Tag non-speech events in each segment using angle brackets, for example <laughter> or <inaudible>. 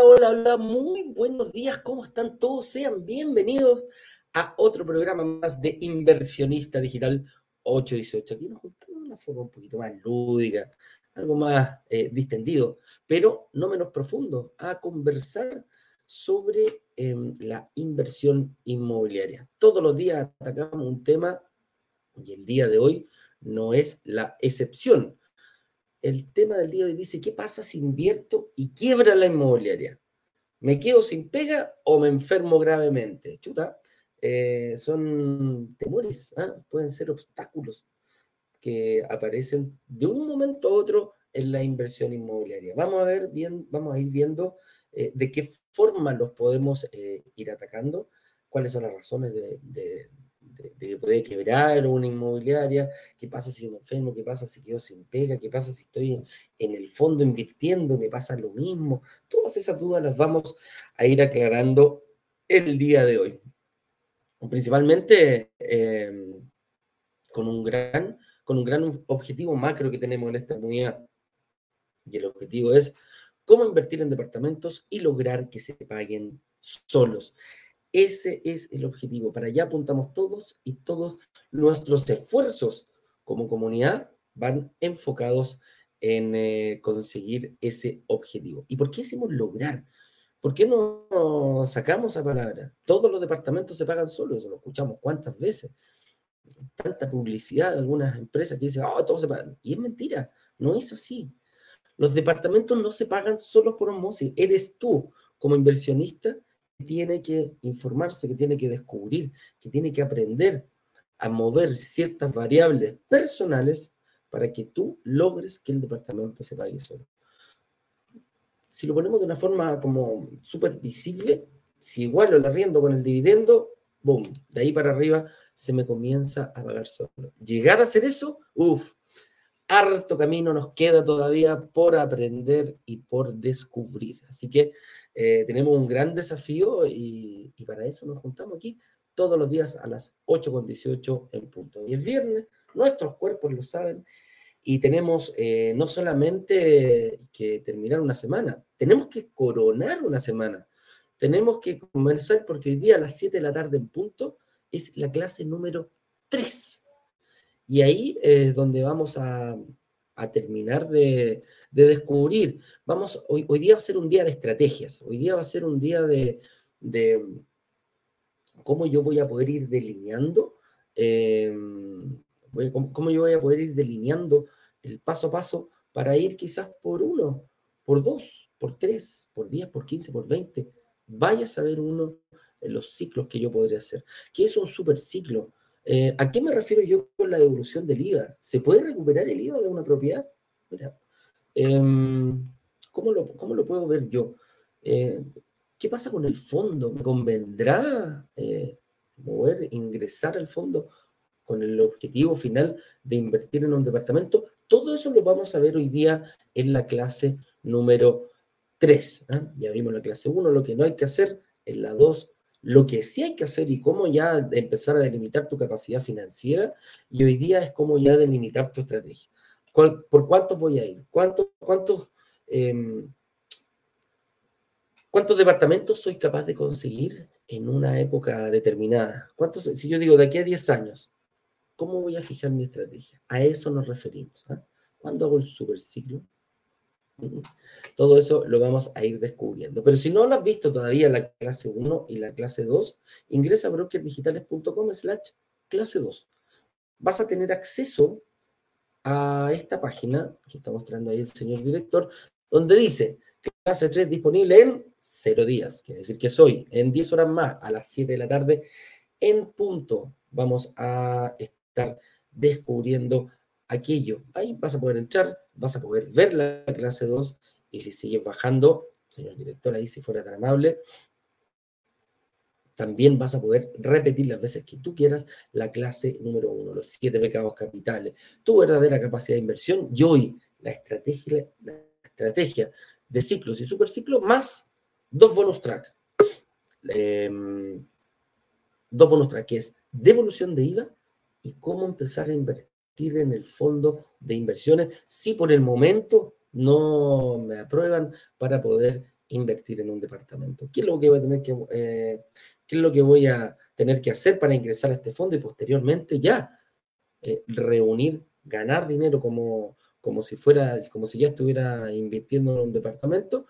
Hola, hola, muy buenos días, ¿cómo están todos? Sean bienvenidos a otro programa más de Inversionista Digital 818. Aquí nos juntamos de una forma un poquito más lúdica, algo más eh, distendido, pero no menos profundo, a conversar sobre em, la inversión inmobiliaria. Todos los días atacamos un tema y el día de hoy no es la excepción el tema del día de hoy dice, ¿qué pasa si invierto y quiebra la inmobiliaria? ¿Me quedo sin pega o me enfermo gravemente? Chuta, eh, son temores, ¿ah? pueden ser obstáculos que aparecen de un momento a otro en la inversión inmobiliaria. Vamos a ver bien, vamos a ir viendo eh, de qué forma los podemos eh, ir atacando, cuáles son las razones de, de, que puede quebrar una inmobiliaria, qué pasa si me enfermo, qué pasa si quedo sin pega, qué pasa si estoy en, el fondo invirtiendo, me pasa lo mismo. Todas esas dudas las vamos a ir aclarando el día de hoy. Principalmente em, con, un gran, con un gran objetivo macro que tenemos en esta comunidad. Y el objetivo es cómo invertir en departamentos y lograr que se paguen solos. Ese es el objetivo. Para allá apuntamos todos y todos nuestros esfuerzos como comunidad van enfocados en eh, conseguir ese objetivo. ¿Y por qué decimos lograr? ¿Por qué no sacamos esa palabra? Todos los departamentos se pagan solos, eso lo escuchamos cuántas veces. Tanta publicidad de algunas empresas que dicen, oh, todos se pagan. Y es mentira, no es así. Los departamentos no se pagan solo por osmosis. Eres tú, como inversionista, tiene que informarse, que tiene que descubrir, que tiene que aprender a mover ciertas variables personales para que tú logres que el departamento se pague solo. Si lo ponemos de una forma como súper visible, si igual lo arriendo con el dividendo, boom, de ahí para arriba se me comienza a pagar solo. Llegar a hacer eso, uff, harto camino nos queda todavía por aprender y por descubrir. Así que eh, tenemos un gran desafío y, para eso nos juntamos aquí todos los días a las 8.18 en punto. Y es viernes, nuestros cuerpos lo saben, y tenemos eh, no solamente que terminar una semana, tenemos que coronar una semana. Tenemos que comenzar porque hoy día a las 7 de la tarde en punto es la clase número 3. Y ahí es donde vamos a, a terminar de, descubrir. Vamos, hoy, hoy, día va a ser un día de estrategias, hoy día va a ser un día de, cómo yo voy a poder ir delineando, em, cómo, yo voy a poder ir delineando el paso a paso para ir quizás por uno, por dos, por tres, por diez, por quince, por veinte. Vaya a saber uno en los ciclos que yo podría hacer. ¿Qué es un super ciclo? Eh, ¿A qué me refiero yo con la devolución del IVA? ¿Se puede recuperar el IVA de una propiedad? Em, ¿cómo, lo, puedo ver yo? Eh, ¿Qué pasa con el fondo? ¿Me convendrá eh, mover, ingresar al fondo con el objetivo final de invertir en un departamento? Todo eso lo vamos a ver hoy día en la clase número 3. ¿ah? Ya vimos la clase 1, lo que no hay que hacer, en la 2 lo que sí hay que hacer y cómo ya empezar a delimitar tu capacidad financiera, y hoy día es cómo ya delimitar tu estrategia. ¿Por cuántos voy a ir? ¿Cuántos, cuántos, em, ¿Cuántos departamentos soy capaz de conseguir en una época determinada? ¿Cuántos, si yo digo de aquí a 10 años, ¿cómo voy a fijar mi estrategia? A eso nos referimos. ¿ah? ¿Cuándo hago el superciclo? Todo eso lo vamos a ir descubriendo. Pero si no lo has visto todavía la clase 1 y la clase 2, ingresa a brokerdigitales.com slash clase 2. Vas a tener acceso a esta página que está mostrando ahí el señor director, donde dice clase 3 disponible en 0 días. Quiere decir que soy en 10 horas más, a las 7 de la tarde, en punto. Vamos a estar descubriendo aquello. Ahí vas a poder entrar, vas a poder ver la clase 2 y si sigues bajando, señor director, ahí si fuera tan amable, también vas a poder repetir las veces que tú quieras la clase número 1, los siete pecados capitales, tu verdadera capacidad de inversión y hoy la estrategia, la estrategia de ciclos y superciclos más dos bonus track. Em, dos bonus track, que es devolución de IVA y cómo empezar a invertir en el fondo de inversiones si por el momento no me aprueban para poder invertir en un departamento? ¿Qué es lo que voy a tener que, eh, qué es lo que voy a tener que hacer para ingresar a este fondo y posteriormente ya eh, reunir, ganar dinero como, como si fuera, como si ya estuviera invirtiendo en un departamento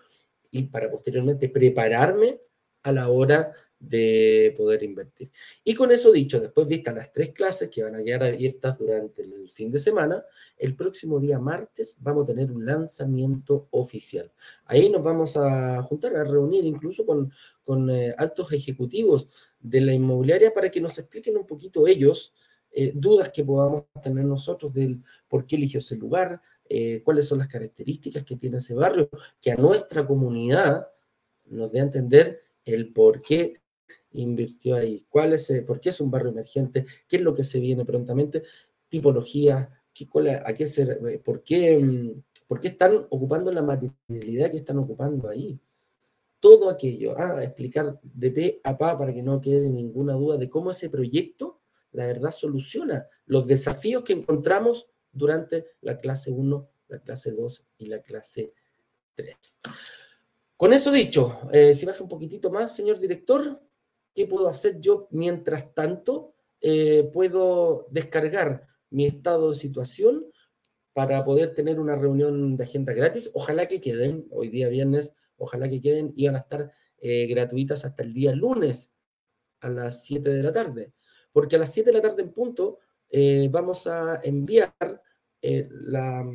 y para posteriormente prepararme a la hora de poder invertir. Y con eso dicho, después vistas las tres clases que van a quedar abiertas durante el fin de semana, el próximo día martes vamos a tener un lanzamiento oficial. Ahí nos vamos a juntar, a reunir incluso con, con eh, altos ejecutivos de la inmobiliaria para que nos expliquen un poquito ellos eh, dudas que podamos tener nosotros del por qué eligió ese lugar, eh, cuáles son las características que tiene ese barrio, que a nuestra comunidad nos dé a entender el por qué invirtió ahí, cuál es, por qué es un barrio emergente, qué es lo que se viene prontamente, tipología, qué, a qué ser, eh, por, qué, mm, por qué están ocupando la materialidad que están ocupando ahí. Todo aquello, ah, explicar de P a pa para que no quede ninguna duda de cómo ese proyecto, la verdad, soluciona los desafíos que encontramos durante la clase 1, la clase 2 y la clase 3. Con eso dicho, eh, si baja un poquitito más, señor director, ¿qué puedo hacer yo mientras tanto? Eh, puedo descargar mi estado de situación para poder tener una reunión de agenda gratis. Ojalá que queden, hoy día viernes, ojalá que queden, y van a estar eh, gratuitas hasta el día lunes a las 7 de la tarde. Porque a las 7 de la tarde en punto vamos a enviar la,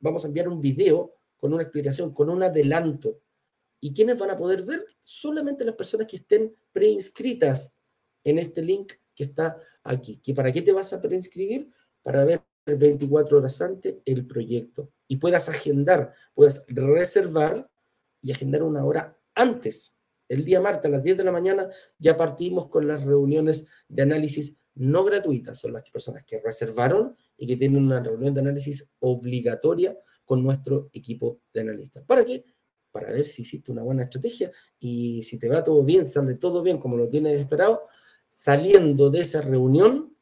vamos a enviar un video con una explicación, con un adelanto ¿Y quiénes van a poder ver? Solamente las personas que estén preinscritas en este link que está aquí. ¿Que ¿Para qué te vas a preinscribir? Para ver 24 horas antes el proyecto y puedas agendar, puedas reservar y agendar una hora antes. El día martes a las 10 de la mañana ya partimos con las reuniones de análisis no gratuitas. Son las personas que reservaron y que tienen una reunión de análisis obligatoria con nuestro equipo de analistas. ¿Para qué? Para ver si hiciste una buena estrategia y si te va todo bien, sale todo bien como lo tienes esperado, saliendo de esa reunión,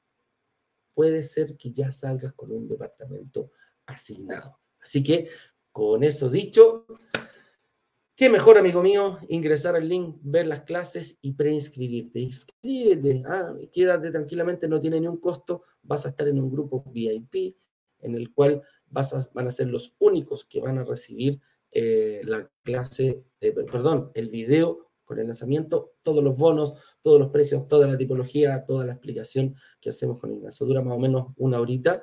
puede ser que ya salgas con un departamento asignado. Así que, con eso dicho, qué mejor, amigo mío, ingresar al link, ver las clases y preinscribirte. Inscríbete, ah, quédate tranquilamente, no tiene ni un costo, vas a estar en un grupo VIP en el cual vas a, van a ser los únicos que van a recibir eh, la clase, eh, perdón, el video con el lanzamiento, todos los bonos, todos los precios, toda la tipología, toda la explicación que hacemos con Ignacio. Dura más o menos una horita.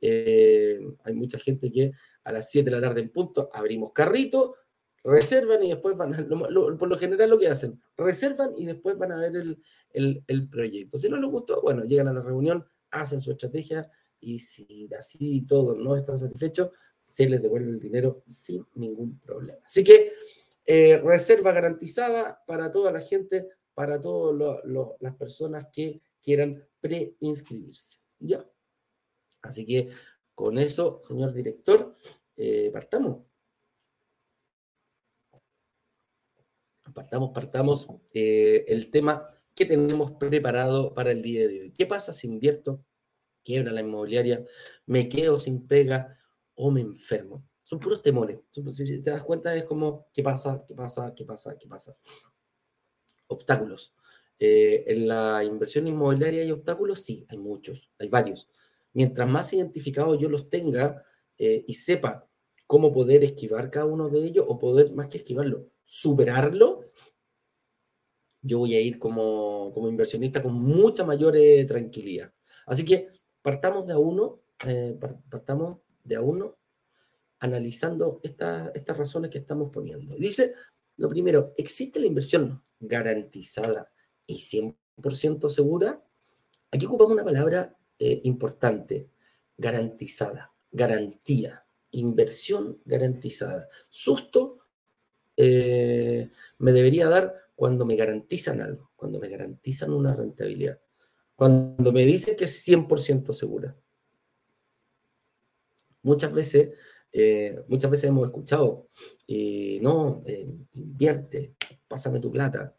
Eh, hay mucha gente que a las 7 de la tarde en punto abrimos carrito, reservan y después van a, por lo general lo que hacen, reservan y después van a ver el, el, el proyecto. Si no les gustó, bueno, llegan a la reunión, hacen su estrategia y si así todo no están satisfechos, se les devuelve el dinero sin ningún problema. Así que eh, reserva garantizada para toda la gente, para todas las personas que quieran preinscribirse. ¿Ya? Así que con eso, señor director, eh, partamos. Partamos, partamos eh, el tema que tenemos preparado para el día de hoy. ¿Qué pasa si invierto quiebra la inmobiliaria, me quedo sin pega o me enfermo. Son puros temores. Si te das cuenta es como, ¿qué pasa? ¿Qué pasa? ¿Qué pasa? ¿Qué pasa? Obstáculos. Eh, en la inversión inmobiliaria hay obstáculos, sí, hay muchos, hay varios. Mientras más identificados yo los tenga eh, y sepa cómo poder esquivar cada uno de ellos o poder, más que esquivarlo, superarlo, yo voy a ir como, como inversionista con mucha mayor eh, tranquilidad. Así que partamos de a uno, eh, partamos de a uno analizando estas razones que estamos poniendo. Dice, lo primero, ¿existe la inversión garantizada y 100% segura? Aquí ocupamos una palabra eh, importante, garantizada, garantía, inversión garantizada. Susto eh, me debería dar cuando me garantizan algo, cuando me garantizan una rentabilidad cuando me dicen que es 100% segura. Muchas veces, eh, muchas veces hemos escuchado, eh, no, eh, invierte, pásame tu plata.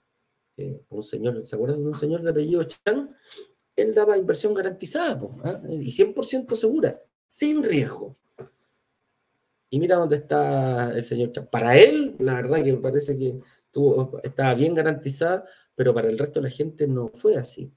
un señor, ¿se acuerdan de un señor de apellido Chan? Él daba inversión garantizada ¿ah? y 100% segura, sin riesgo. Y mira dónde está el señor Trump. Para él, la verdad que me parece que tuvo, estaba bien garantizada, pero para el resto de la gente no fue así.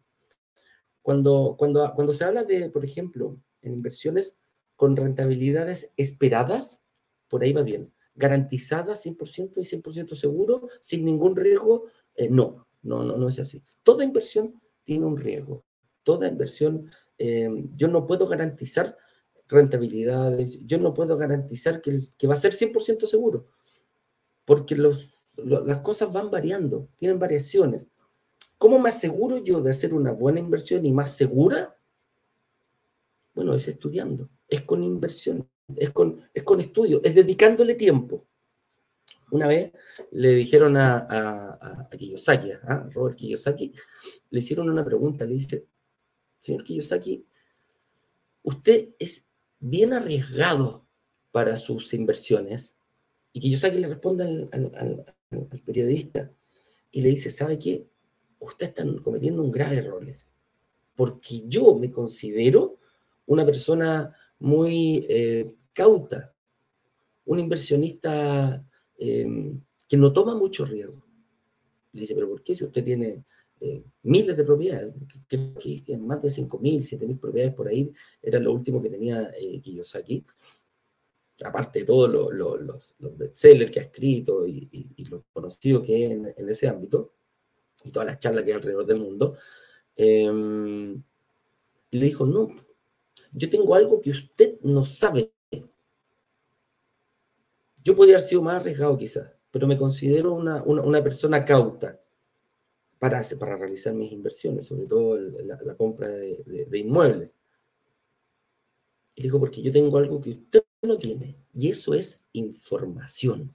Cuando, cuando, cuando se habla de, por ejemplo, en inversiones con rentabilidades esperadas, por ahí va bien. Garantizadas 100% y 100% seguro, sin ningún riesgo, eh, no, no, no, no es así. Toda inversión tiene un riesgo. Toda inversión, eh, yo no puedo garantizar rentabilidades, yo no puedo garantizar que, que va a ser 100% seguro, porque los, las cosas van variando, tienen variaciones. ¿Cómo me aseguro yo de hacer una buena inversión y más segura? Bueno, es estudiando, es con inversión, es con, es con estudio, es dedicándole tiempo. Una vez le dijeron a, a, Kiyosaki, a Robert Kiyosaki, le hicieron una pregunta, le dice, señor Kiyosaki, usted es bien arriesgado para sus inversiones. Y Kiyosaki le responde al, al periodista y le dice, ¿sabe qué? Usted está cometiendo un grave error, porque yo me considero una persona muy eh, cauta, un inversionista em, que no toma mucho riesgo. Le dice, pero ¿por qué si usted tiene eh, miles de propiedades? Creo que más de 5.000, 7.000 propiedades por ahí, era lo último que tenía eh, Kiyosaki. Aparte de todos los, los bestsellers que ha escrito y, lo conocido que es en, ese ámbito, y todas las charlas que hay alrededor del mundo, em, y le dijo, no, yo tengo algo que usted no sabe. Yo podría haber sido más arriesgado quizás, pero me considero una, persona cauta para, para, realizar mis inversiones, sobre todo la, compra de, inmuebles. Y dijo, porque yo tengo algo que usted no tiene, y eso es información.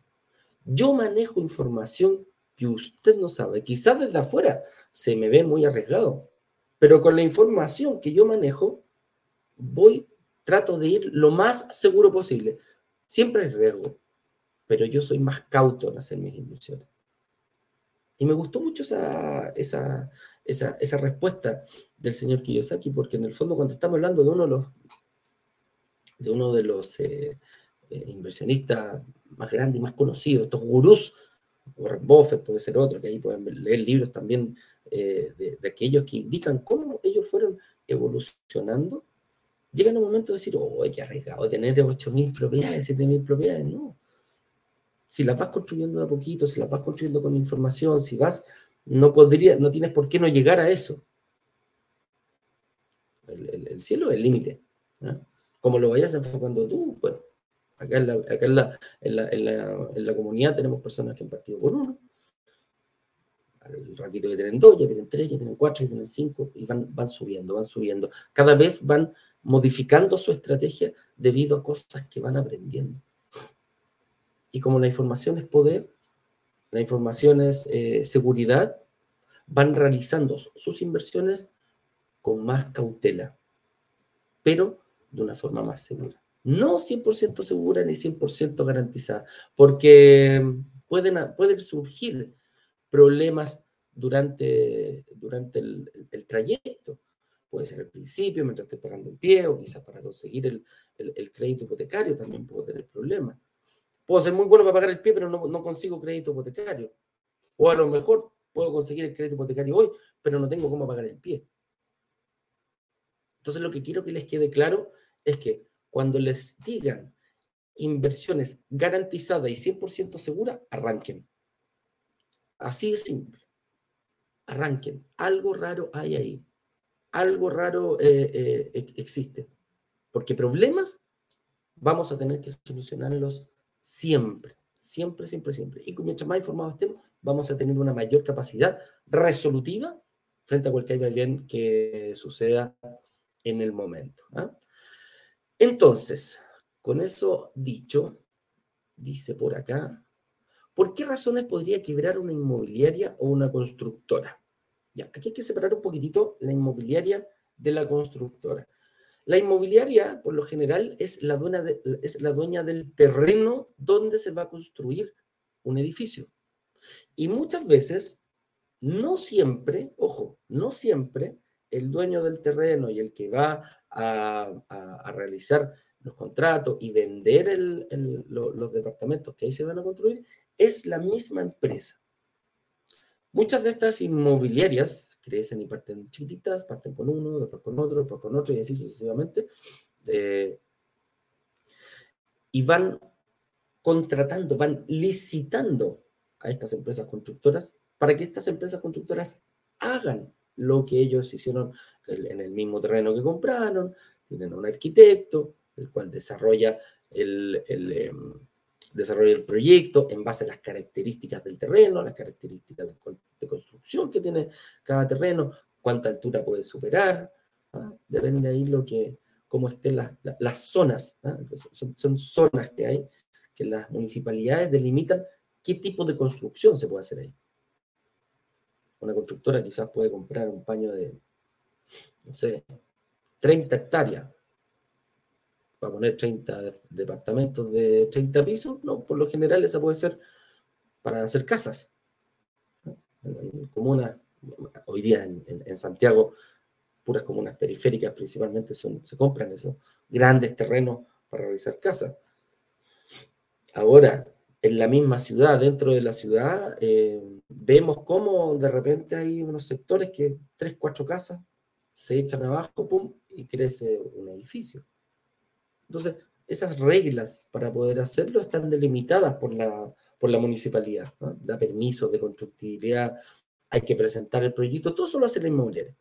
Yo manejo información que usted no sabe. Quizás desde afuera se me ve muy arriesgado, pero con la información que yo manejo, voy, trato de ir lo más seguro posible. Siempre hay riesgo, pero yo soy más cauto en hacer mis inversiones. Y me gustó mucho esa, esa, esa, esa respuesta del señor Kiyosaki, porque en el fondo cuando estamos hablando de uno de los, de uno de los eh, eh, inversionistas más grandes y más conocidos, estos gurús, Warren Buffett puede ser otro, que ahí pueden leer libros también eh, de, de, aquellos que indican cómo ellos fueron evolucionando llega un momento de decir, oh, qué arriesgado tener 8.000 propiedades, 7.000 propiedades. No. Si las vas construyendo de a poquito, si las vas construyendo con información, si vas, no podría, no tienes por qué no llegar a eso. El, cielo es el límite. Como lo vayas enfocando tú, bueno, acá, en la, acá en, la, en, la, en, la, comunidad tenemos personas que han partido con uno, al ratito que tienen dos, ya tienen tres, ya tienen cuatro, ya tienen cinco, y van, van subiendo, van subiendo. Cada vez van modificando su estrategia debido a cosas que van aprendiendo. Y como la información es poder, la información es eh, seguridad, van realizando sus inversiones con más cautela, pero de una forma más segura. No 100% segura ni 100% garantizada, porque pueden, pueden surgir problemas durante, durante el trayecto. Puede ser al principio, mientras estoy pagando el pie, o quizás para conseguir el, crédito hipotecario también puedo tener problemas. Puedo ser muy bueno para pagar el pie, pero no, no consigo crédito hipotecario. O a lo mejor puedo conseguir el crédito hipotecario hoy, pero no tengo cómo pagar el pie. Entonces lo que quiero que les quede claro es que cuando les digan inversiones garantizadas y 100% seguras, arranquen. Así de simple. Arranquen. Algo raro hay ahí algo raro eh, eh, existe. Porque problemas vamos a tener que solucionarlos siempre, siempre, siempre, siempre. Y mientras más informados estemos, vamos a tener una mayor capacidad resolutiva frente a cualquier bien que suceda en el momento. ¿ah? Entonces, con eso dicho, dice por acá, ¿por qué razones podría quebrar una inmobiliaria o una constructora? Aquí hay que separar un poquitito la inmobiliaria de la constructora. La inmobiliaria, por lo general, es la, dueña del terreno donde se va a construir un edificio. Y muchas veces, no siempre, ojo, no siempre el dueño del terreno y el que va a, realizar los contratos y vender los departamentos que ahí se van a construir, es la misma empresa. Muchas de estas inmobiliarias crecen y parten chiquititas, parten con uno, después con otro, después con otro y así sucesivamente. Eh, y van contratando, van licitando a estas empresas constructoras para que estas empresas constructoras hagan lo que ellos hicieron en el mismo terreno que compraron, tienen un arquitecto, el cual desarrolla el, em, desarrolla el proyecto en base a las características del terreno, las características de, construcción que tiene cada terreno, cuánta altura puede superar, ¿ah? depende ahí lo que, cómo estén las, zonas, ¿ah? son, son, zonas que hay, que las municipalidades delimitan qué tipo de construcción se puede hacer ahí. Una constructora quizás puede comprar un paño de, no sé, 30 hectáreas para poner 30 departamentos de 30 pisos. No, por lo general esa puede ser para hacer casas. En, comunas, hoy día en, Santiago, puras comunas periféricas principalmente se compran esos grandes terrenos para realizar casas. Ahora, en la misma ciudad, dentro de la ciudad, eh, vemos cómo de repente hay unos sectores que tres, cuatro casas se echan abajo, pum, y crece un edificio. Entonces, esas reglas para poder hacerlo están delimitadas por la, por la municipalidad. Da permisos de constructibilidad, hay que presentar el proyecto, todo eso lo hace la inmobiliaria.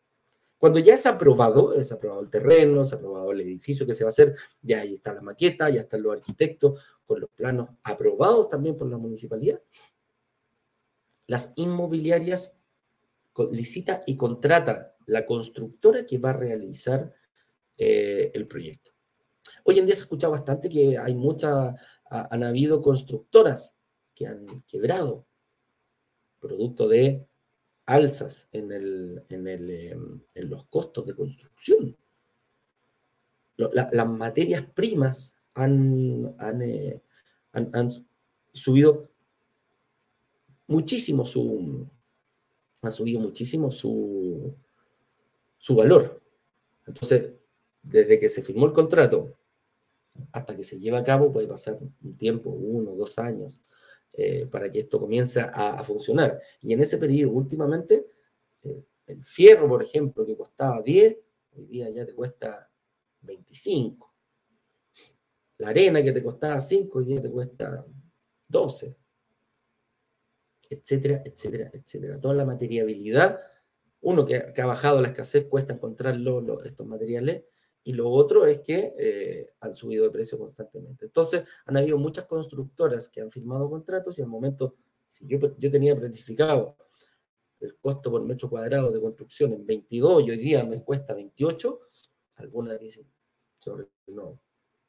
Cuando ya es aprobado, es aprobado el terreno, es aprobado el edificio que se va a hacer, ya ahí está la maqueta, ya están los arquitectos con los planos aprobados también por la municipalidad. Las inmobiliarias licita y contrata la constructora que va a realizar eh, el proyecto. Hoy en día se escucha bastante que hay muchas, han habido constructoras que han quebrado producto de alzas en, el, en, el, em, en los costos de construcción. las materias primas han, eh, han, han, subido muchísimo su, han subido muchísimo su, su valor. Entonces, desde que se firmó el contrato hasta que se lleva a cabo puede pasar un tiempo, uno, dos años, eh, para que esto comience a, funcionar. Y en ese periodo, últimamente, eh, el fierro, por ejemplo, que costaba 10, hoy día ya te cuesta 25. La arena que te costaba 5, hoy día te cuesta 12. Etcétera, etcétera, etcétera. Toda la materiabilidad, uno que, ha bajado la escasez, cuesta encontrar estos materiales y lo otro es que eh, han subido de precio constantemente. Entonces, han habido muchas constructoras que han firmado contratos y al momento, si yo, tenía planificado el costo por metro cuadrado de construcción en 22 y hoy día me cuesta 28, algunas dicen, no,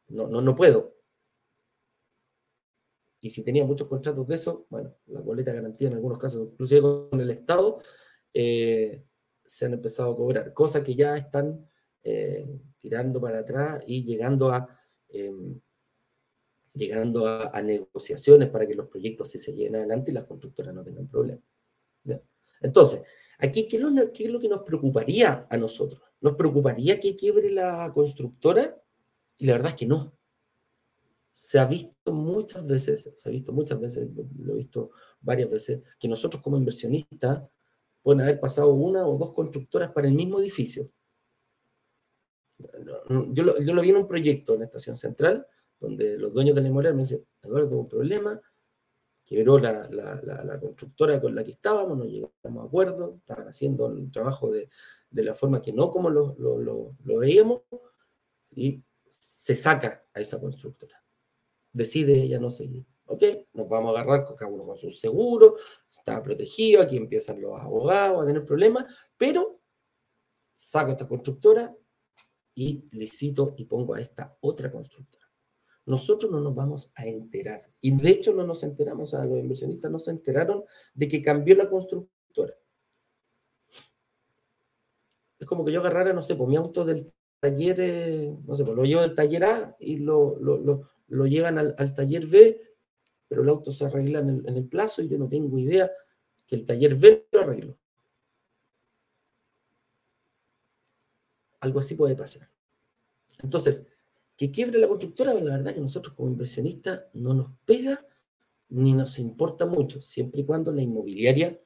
no, no, no puedo. Y si tenía muchos contratos de eso, bueno, la boleta garantía en algunos casos, inclusive con el Estado, eh, se han empezado a cobrar, cosas que ya están eh, tirando para atrás y llegando a, em, llegando a, negociaciones para que los proyectos se lleguen adelante y las constructoras no tengan problemas. Entonces, aquí, ¿qué es, lo, ¿qué es, lo, que nos preocuparía a nosotros? ¿Nos preocuparía que quiebre la constructora? Y la verdad es que no. Se ha visto muchas veces, se ha visto muchas veces, lo he visto varias veces, que nosotros como inversionistas pueden haber pasado una o dos constructoras para el mismo edificio yo lo, yo vi en un proyecto en Estación Central, donde los dueños de la inmobiliaria me dicen, Eduardo, tuvo un problema, quebró la, la, la, constructora con la que estábamos, no llegamos a acuerdo, estaban haciendo el trabajo de, la forma que no como lo, veíamos, y se saca a esa constructora. Decide ella no seguir. ¿Ok? Nos vamos a agarrar cada uno con su seguro, está protegido, aquí empiezan los abogados a tener problemas, pero saco a esta constructora y licito y pongo a esta otra constructora. Nosotros no nos vamos a enterar. Y de hecho no nos enteramos, a los inversionistas no se enteraron de que cambió la constructora. Es como que yo agarrara, no sé, por pues, mi auto del taller, eh, no sé, pues lo llevo del taller A y lo, lo, llevan al, taller B, pero el auto se arregla en el, en el plazo y yo no tengo idea que el taller B lo arregló. Algo así puede pasar. Entonces, Que quiebre la constructora, la verdad que nosotros como inversionistas no nos pega ni nos importa mucho, siempre y cuando la inmobiliaria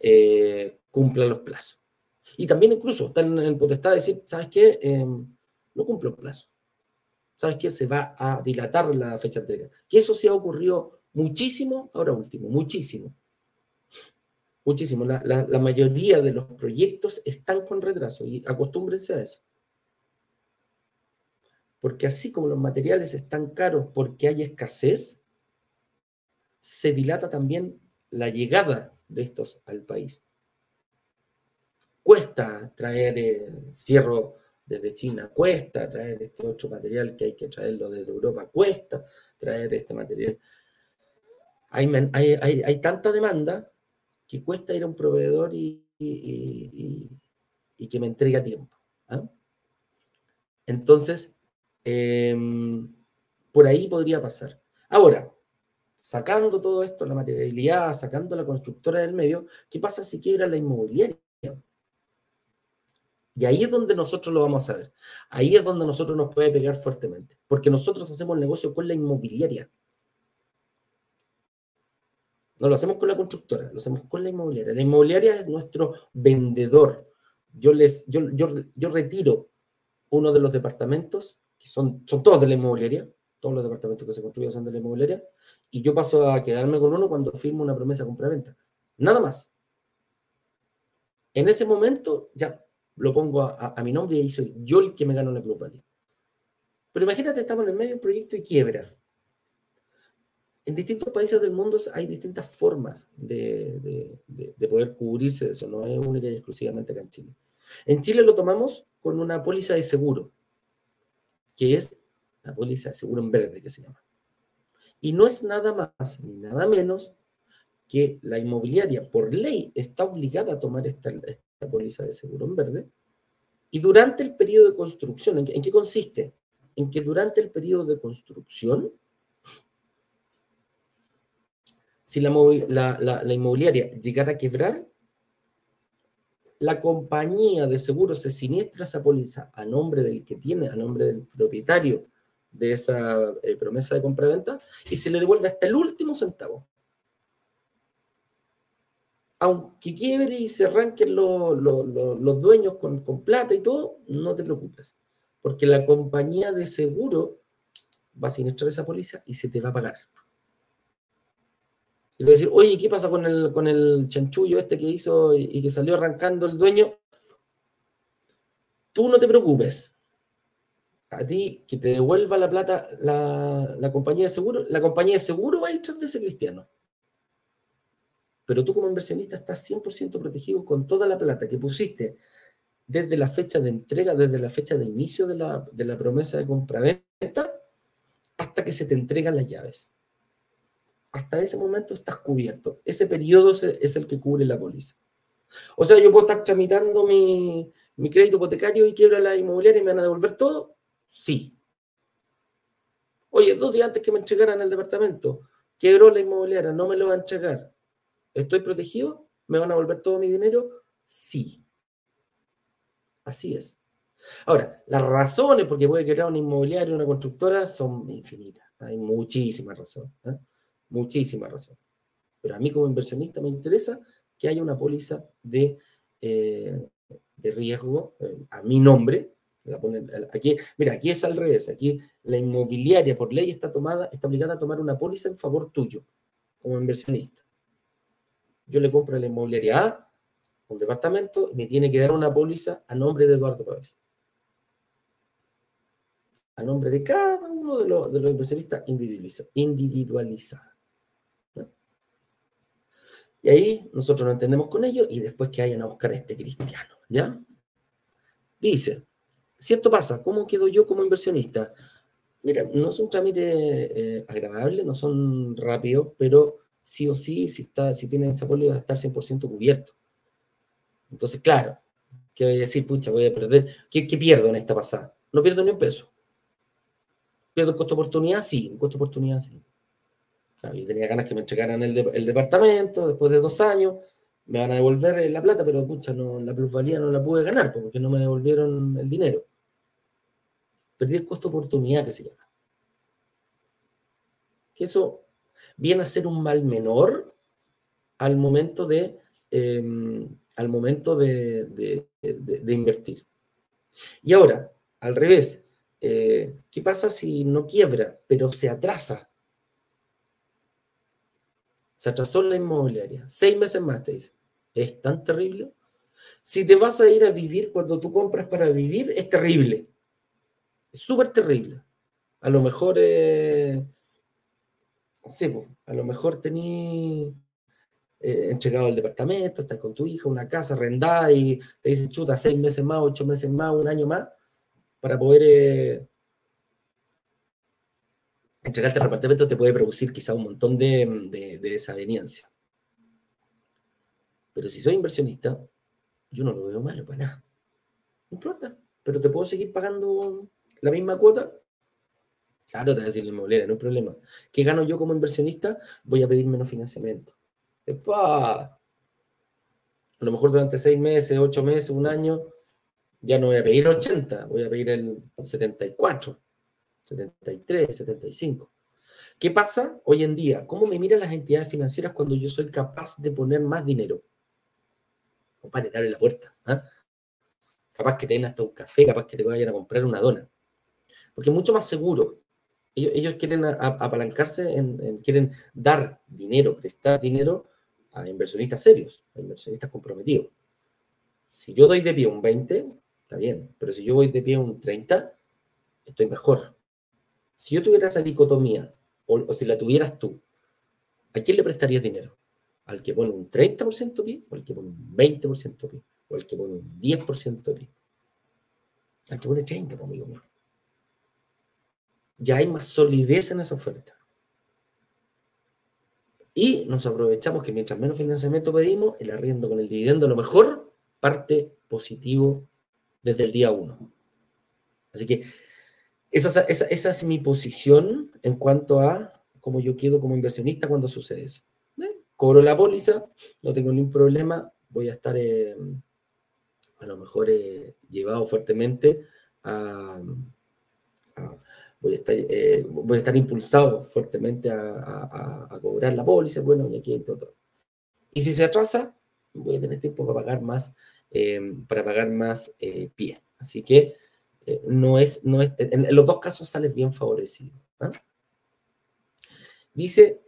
eh, cumpla los plazos. Y también incluso están en potestad de decir, ¿sabes qué? Em, no cumple el plazo. ¿Sabes qué? Se va a dilatar la fecha de entrega. Que eso sí ha ocurrido muchísimo, ahora último, muchísimo. Muchísimo. La, la mayoría de los proyectos están con retraso y acostúmbrense a eso. Porque así como los materiales están caros porque hay escasez, se dilata también la llegada de estos al país. Cuesta traer eh, fierro desde China, cuesta traer este otro material que hay que traerlo desde Europa, cuesta traer este material. Hay, hay, tanta demanda que cuesta ir a un proveedor y, que me entregue a tiempo. ¿ah? Entonces, em, por ahí podría pasar. Ahora, sacando todo esto, la materialidad, sacando la constructora del medio, ¿qué pasa si quiebra la inmobiliaria? Y ahí es donde nosotros lo vamos a ver. Ahí es donde nosotros nos puede pegar fuertemente. Porque nosotros hacemos negocio con la inmobiliaria. No lo hacemos con la constructora, lo hacemos con la inmobiliaria. La inmobiliaria es nuestro vendedor. Yo, les, yo, yo, retiro uno de los departamentos, que son, son todos de la inmobiliaria, todos los departamentos que se construyen son de la inmobiliaria, y yo paso a quedarme con uno cuando firmo una promesa de compra-venta. Nada más. En ese momento ya lo pongo a, mi nombre y soy yo el que me gano la plusvalía. Pero imagínate, estamos en el medio de un proyecto y quiebra. En distintos países del mundo hay distintas formas de, poder cubrirse de eso, no es única y exclusivamente acá en Chile. En Chile lo tomamos con una póliza de seguro, que es la póliza de seguro en verde que se llama. Y no es nada más ni nada menos que la inmobiliaria por ley está obligada a tomar esta, esta póliza de seguro en verde. Y durante el periodo de construcción, ¿en qué, consiste? En que durante el periodo de construcción, si la, la, inmobiliaria llegara a quebrar, la compañía de seguros se siniestra esa póliza a nombre del que tiene, a nombre del propietario de esa eh, promesa de compra-venta y se le devuelve hasta el último centavo. Aunque quiebre y se arranquen los dueños con, con, plata y todo, no te preocupes, porque la compañía de seguro va a siniestrar esa póliza y se te va a pagar. Y a decir, oye, ¿qué pasa con el, con el chanchullo este que hizo y, que salió arrancando el dueño? Tú no te preocupes, a ti que te devuelva la plata la, compañía de seguro, la compañía de seguro va a ir tras ese cristiano. Pero tú como inversionista estás 100% protegido con toda la plata que pusiste desde la fecha de entrega, desde la fecha de inicio de la, de la promesa de compra-venta, hasta que se te entregan las llaves. Hasta ese momento estás cubierto. Ese periodo es el que cubre la póliza. O sea, yo puedo estar tramitando mi, mi crédito hipotecario y quiebra la inmobiliaria y me van a devolver todo. Sí. Oye, dos días antes que me entregaran el departamento, quebró la inmobiliaria, no me lo va a entregar. ¿Estoy protegido? ¿Me van a volver todo mi dinero? Sí. Así es. Ahora, las razones por qué puede quebrar una inmobiliaria una constructora son infinitas. Hay muchísimas razones. ¿eh? Muchísimas razones. Pero a mí como inversionista me interesa que haya una póliza de, eh, de riesgo eh, a mi nombre, Aquí, mira, aquí es al revés. Aquí la inmobiliaria por ley está tomada, está obligada a tomar una póliza en favor tuyo, como inversionista. Yo le compro la inmobiliaria A un departamento y me tiene que dar una póliza a nombre de Eduardo Pávez. A nombre de cada uno de los inversionistas individualizados. Y ahí nosotros nos entendemos con ellos y después que vayan a buscar a este cristiano. ¿Ya? Dice, si esto pasa, ¿cómo quedo yo como inversionista? Mira, no es un trámite eh, agradable, no son rápidos, pero sí o sí, si, está, si tienen esa póliza, va a estar 100% cubierto. Entonces, claro, ¿qué voy a decir? Pucha, voy a perder. ¿Qué, pierdo en esta pasada? No pierdo ni un peso. ¿Pierdo costo oportunidad? Sí, un costo oportunidad sí. Yo tenía ganas que me entregaran el, el departamento después de dos años me van a devolver la plata, pero pucha, no, la plusvalía no la pude ganar porque no me devolvieron el dinero. Perdí el costo de oportunidad que se llama. Que eso viene a ser un mal menor al momento de, em, al momento de, invertir. Y ahora, al revés, eh, ¿qué pasa si no quiebra, pero se atrasa? Se atrasó la inmobiliaria. Seis meses más, te dice. ¿Es tan terrible? Si te vas a ir a vivir cuando tú compras para vivir, es terrible. Es súper terrible. A lo mejor, eh, a lo mejor tení eh, entregado el departamento, estás con tu hija, una casa arrendada y te dicen, chuta, seis meses más, ocho meses más, un año más, para poder eh, entregarte el departamento te puede producir quizá un montón de, de, desaveniencia. Pero si soy inversionista, yo no lo veo malo para nada. No importa, pero te puedo seguir pagando la misma cuota. Claro, te voy a decir la inmobiliaria, no hay problema. ¿Qué gano yo como inversionista? Voy a pedir menos financiamiento. A lo mejor durante seis meses, ocho meses, un año, ya no voy a pedir 80, voy a pedir el 74. 73, 75. ¿Qué pasa hoy en día? ¿Cómo me miran las entidades financieras cuando yo soy capaz de poner más dinero? Compadre, te abre la puerta. ¿ah? Capaz que te den hasta un café, capaz que te vayan a comprar una dona. Porque es mucho más seguro. Ellos, quieren apalancarse, en, quieren dar dinero, prestar dinero a inversionistas serios, a inversionistas comprometidos. Si yo doy de pie un 20, está bien, pero si yo voy de pie un 30, estoy mejor. Si yo tuviera esa dicotomía, o, si la tuvieras tú, ¿a quién le prestarías dinero? ¿Al que pone un 30% pie? ¿O al que pone un 20% pie? ¿O al que pone un 10% pie? Al que pone 30, amigo mío. Ya hay más solidez en esa oferta. Y nos aprovechamos que mientras menos financiamiento pedimos, el arriendo con el dividendo, a lo mejor, parte positivo desde el día uno. Así que esa, es mi posición en cuanto a cómo yo quedo como inversionista cuando sucede eso. ¿Eh? Cobro la póliza, no tengo ningún problema, voy a estar eh, a lo mejor eh, llevado fuertemente a, voy, a estar, voy a estar impulsado fuertemente a, cobrar la póliza, bueno, y aquí todo. Y si se atrasa, voy a tener tiempo para pagar más, para pagar más pie. Así que eh, no es, no es, en, los dos casos sales bien favorecido. ¿ah? Dice,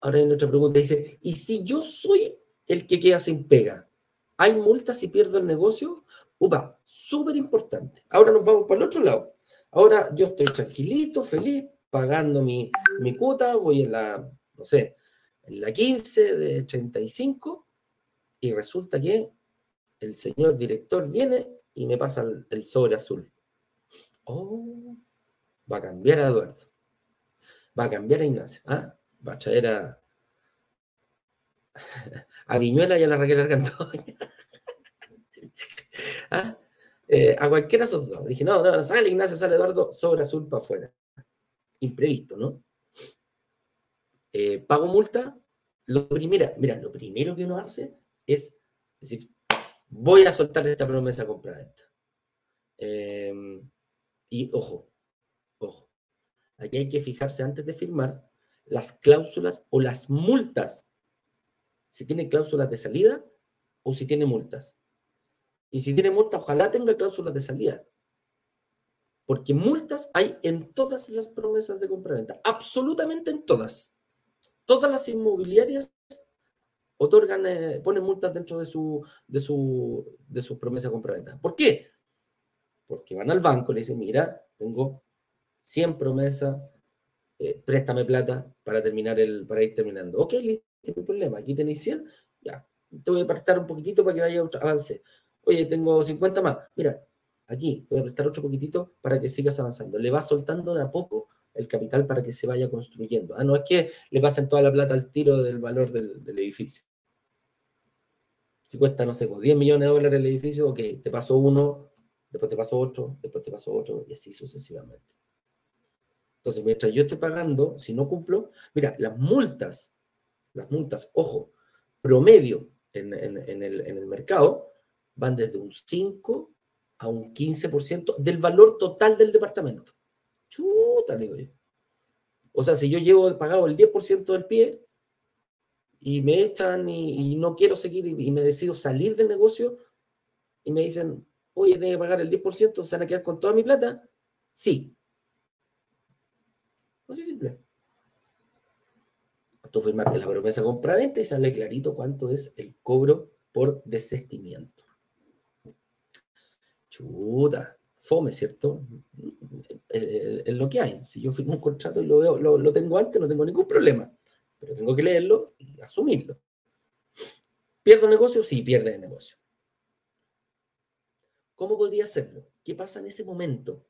ahora hay otra pregunta, dice, ¿y si yo soy el que queda sin pega? ¿Hay multas si pierdo el negocio? Upa, súper importante. Ahora nos vamos para el otro lado. Ahora yo estoy tranquilito, feliz, pagando mi, mi cuota, voy en la, no sé, en la 15 de 35 y resulta que el señor director viene y me pasa el, sobre azul. Oh, va a cambiar a Eduardo. Va a cambiar a Ignacio. ¿ah? Va a traer a, <laughs> a Viñuela y a la Raquel Argandoña. <laughs> ¿Ah? Eh, a cualquiera de esos dos. Dije, no, no, sale Ignacio, sale Eduardo, sobre azul para afuera. Imprevisto, ¿no? Eh, pago multa. Lo primero, mira, lo primero que uno hace es decir, voy a soltar esta promesa compraventa. Eh, y ojo, ojo, aquí hay que fijarse antes de firmar las cláusulas o las multas. Si tiene cláusulas de salida o si tiene multas. Y si tiene multas, ojalá tenga cláusulas de salida. Porque multas hay en todas las promesas de compraventa, absolutamente en todas. Todas las inmobiliarias otorgan, eh, ponen multas dentro de su, de su, de su promesa de compra-venta. ¿Por qué? Porque van al banco y le dicen, mira, tengo 100 promesas, eh, préstame plata para terminar el, para ir terminando. Ok, listo, no hay problema, aquí tenéis 100, ya, te voy a prestar un poquitito para que vaya avance. Oye, tengo 50 más, mira, aquí te voy a prestar otro poquitito para que sigas avanzando. Le va soltando de a poco el capital para que se vaya construyendo. Ah, no es que le pasen toda la plata al tiro del valor del edificio. Si cuesta, no sé, 10 pues, millones de dólares el edificio, ok, te pasó uno, después te pasó otro, después te pasó otro, y así sucesivamente. Entonces, mientras yo estoy pagando, si no cumplo, mira, las multas, las multas, ojo, promedio en, el, mercado van desde un 5 a un 15% del valor total del departamento. Chuta, digo yo. O sea, si yo llevo pagado el 10% del pie y me echan y, no quiero seguir y, me decido salir del negocio y me dicen, oye, tengo que pagar el 10%, ¿se van a quedar con toda mi plata? Sí. Así simple. Tú firmaste la promesa compra-venta y sale clarito cuánto es el cobro por desestimiento. Chuta, fome, ¿cierto? Es lo que hay. Si yo firmo un contrato y lo veo, lo, tengo antes, no tengo ningún problema. Pero tengo que leerlo y asumirlo. ¿Pierdo negocio? Sí, pierde el negocio. ¿Cómo podría hacerlo? ¿Qué pasa en ese momento?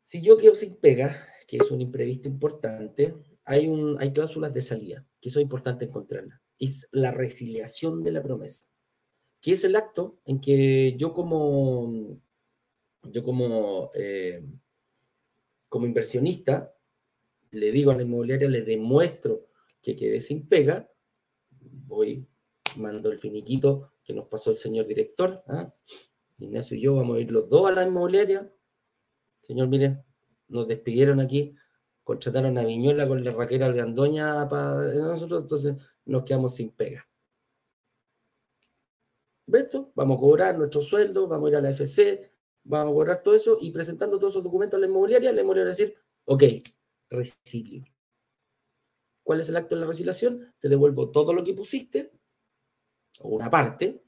Si yo quedo sin pega, que es un imprevisto importante, hay, un, hay cláusulas de salida, que eso es importante encontrarlas. Es la resiliación de la promesa, que es el acto en que yo como, yo como, eh, como inversionista le digo a la inmobiliaria, le demuestro que quedé sin pega, voy, mando el finiquito que nos pasó el señor director, ¿ah? Ignacio y yo vamos a ir los dos a la inmobiliaria, Señor, mire, nos despidieron aquí, contrataron a Viñola con la raquera de Andoña para nosotros, entonces nos quedamos sin pega. ¿Ves esto? Vamos a cobrar nuestro sueldo, vamos a ir a la FC, vamos a cobrar todo eso y presentando todos esos documentos a la inmobiliaria, la inmobiliaria va a decir, ok, resilio. ¿Cuál es el acto de la resiliación? Te devuelvo todo lo que pusiste, o una parte,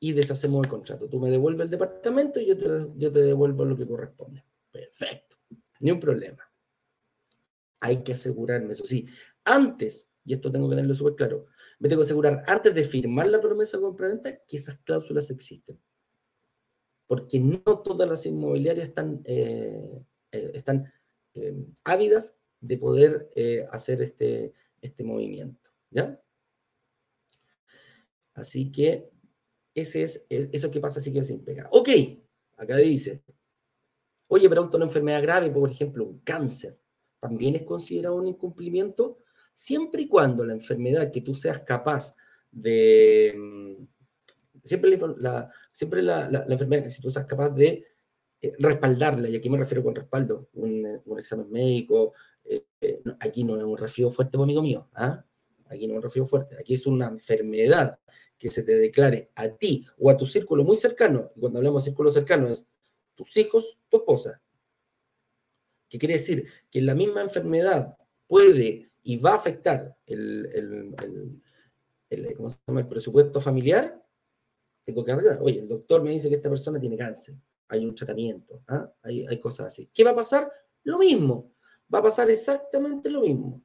y deshacemos el contrato. Tú me devuelves el departamento y yo te, yo te devuelvo lo que corresponde. Perfecto, ni un problema. Hay que asegurarme, eso sí, antes, y esto tengo que tenerlo súper claro, me tengo que asegurar antes de firmar la promesa de compra-venta que esas cláusulas existen. Porque no todas las inmobiliarias están, eh, eh, están eh, ávidas de poder hacer este, este movimiento. ¿Ya? Así que ese es e, eso que pasa si quedo sin pega. Ok, acá dice, oye, pero una enfermedad grave, por ejemplo, un cáncer, también es considerado un incumplimiento, siempre y cuando la enfermedad que tú seas capaz de, mm, siempre la, siempre la, la, enfermedad, si tú seas capaz de eh, respaldarla, y aquí me refiero con respaldo, un, un examen médico, eh, eh, aquí no es un resfrío fuerte, amigo mío, ¿ah? aquí no es un resfrío fuerte, aquí es una enfermedad que se te declare a ti o a tu círculo muy cercano, y cuando hablamos de círculo cercano es tus hijos, tu esposa, ¿Qué quiere decir que la misma enfermedad puede y va a afectar el, el, ¿cómo se llama? el presupuesto familiar, tengo que hablar. Oye, el doctor me dice que esta persona tiene cáncer, hay un tratamiento, ¿ah? hay, cosas así. ¿Qué va a pasar? Lo mismo, va a pasar exactamente lo mismo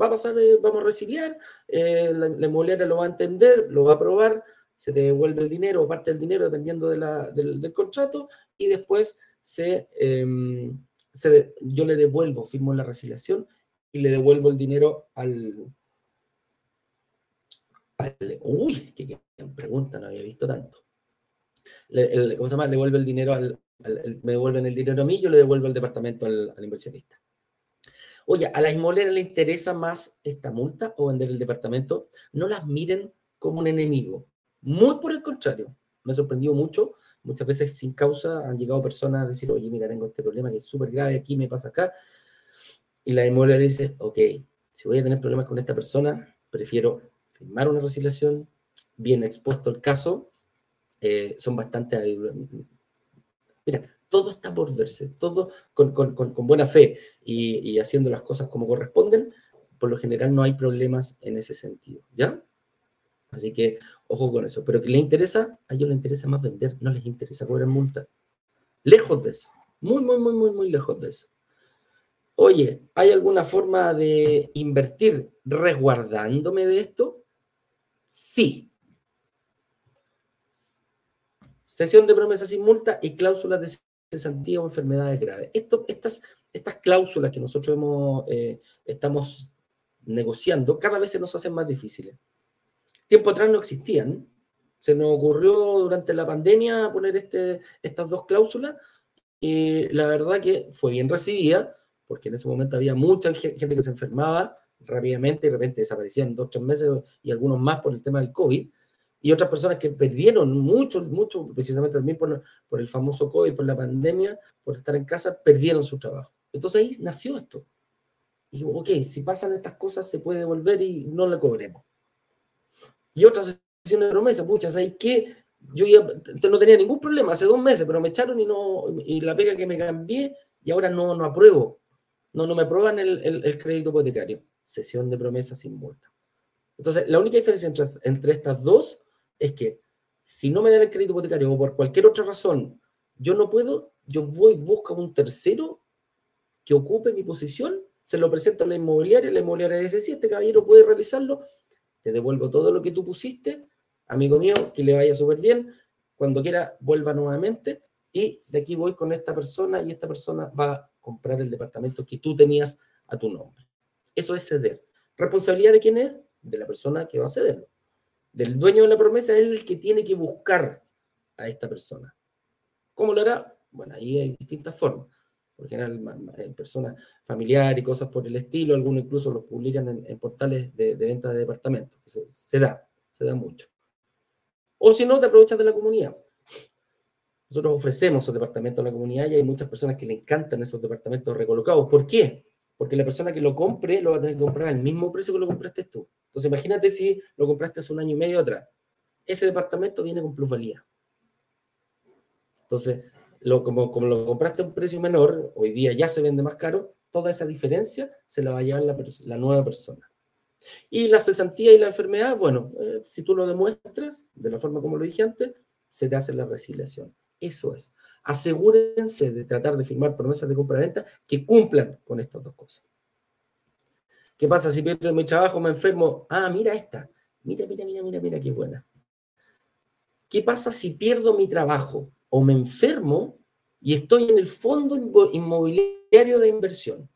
va a pasar, eh, vamos a resiliar, eh, la, inmobiliaria lo va a entender, lo va a aprobar, se devuelve el dinero o parte del dinero dependiendo del, contrato y después em, se, yo le devuelvo, firmo la resiliación y le devuelvo el dinero al... uy, qué, pregunta, no había visto tanto. ¿Cómo se llama? Le devuelve el dinero al, me devuelven el dinero a mí, yo le devuelvo el departamento al inversionista. Oye, ¿a la inmobiliaria le interesa más esta multa o vender el departamento? No las miren como un enemigo. Muy por el contrario. Me ha sorprendido mucho. Muchas veces sin causa han llegado personas a decir, oye, mira, tengo este problema que es súper grave, aquí me pasa acá. Y la inmobiliaria dice, ok, si voy a tener problemas con esta persona, prefiero firmar una resiliación, bien expuesto el caso, eh, son bastante... Mira, todo está por verse, todo con, buena fe y, haciendo las cosas como corresponden, por lo general no hay problemas en ese sentido, ¿ya? Así que ojo con eso. Pero que le interesa, a ellos les interesa más vender, no les interesa cobrar multa. Lejos de eso, muy, muy, muy, muy, muy lejos de eso. Oye, ¿hay alguna forma de invertir resguardándome de esto? Sí. Sesión de promesa sin multa y cláusulas de cesantía o enfermedades graves. Estas, estas cláusulas que nosotros hemos, eh, estamos negociando cada vez se nos hacen más difíciles. Tiempo atrás no existían. Se nos ocurrió durante la pandemia poner este, estas dos cláusulas y la verdad que fue bien recibida porque en ese momento había mucha gente que se enfermaba rápidamente y de repente desaparecían dos tres meses y algunos más por el tema del COVID. y otras personas que perdieron mucho, mucho, precisamente también por, por el famoso COVID, por la pandemia, por estar en casa, perdieron su trabajo. Entonces ahí nació esto. Y digo, ok, si pasan estas cosas se puede volver y no le cobremos. Y otras sesiones de promesa, muchas, hay que yo ya no tenía ningún problema hace dos meses, pero me echaron y no y la pega que me cambié y ahora no, no apruebo. No, no me aprueban el, el, crédito hipotecario. Sesión de promesa sin multa. Entonces, la única diferencia entre, entre estas dos es que si no me dan el crédito hipotecario o por cualquier otra razón yo no puedo, yo voy, busco a un tercero que ocupe mi posición, se lo presento a la inmobiliaria, la inmobiliaria dice, sí, este caballero puede realizarlo, te devuelvo todo lo que tú pusiste, amigo mío, que le vaya súper bien, cuando quiera vuelva nuevamente y de aquí voy con esta persona y esta persona va a comprar el departamento que tú tenías a tu nombre. Eso es ceder. ¿Responsabilidad de quién es? De la persona que va a cederlo del dueño de la promesa es el que tiene que buscar a esta persona. ¿Cómo lo hará? Bueno, ahí hay distintas formas. Por general, hay personas familiares y cosas por el estilo, algunos incluso los publican en, portales de, venta de departamentos. Se, da, se da mucho. O si no, te aprovechas de la comunidad. Nosotros ofrecemos esos departamentos a la comunidad y hay muchas personas que le encantan esos departamentos recolocados. ¿Por qué? Porque la persona que lo compre lo va a tener que comprar al mismo precio que lo compraste tú. Entonces, imagínate si lo compraste hace un año y medio atrás. Ese departamento viene con plusvalía. Entonces, como, lo compraste a un precio menor, hoy día ya se vende más caro, toda esa diferencia se la va a llevar la, nueva persona. Y la cesantía y la enfermedad, bueno, eh, si tú lo demuestras de la forma como lo dije antes, se te hace la resiliación. Eso es. Asegúrense de tratar de firmar promesas de compra-venta que cumplan con estas dos cosas. ¿Qué pasa si pierdo mi trabajo, me enfermo? Ah, mira esta. Mira, mira, mira, mira, mira qué buena. ¿Qué pasa si pierdo mi trabajo o me enfermo y estoy en el fondo inmobiliario de inversión?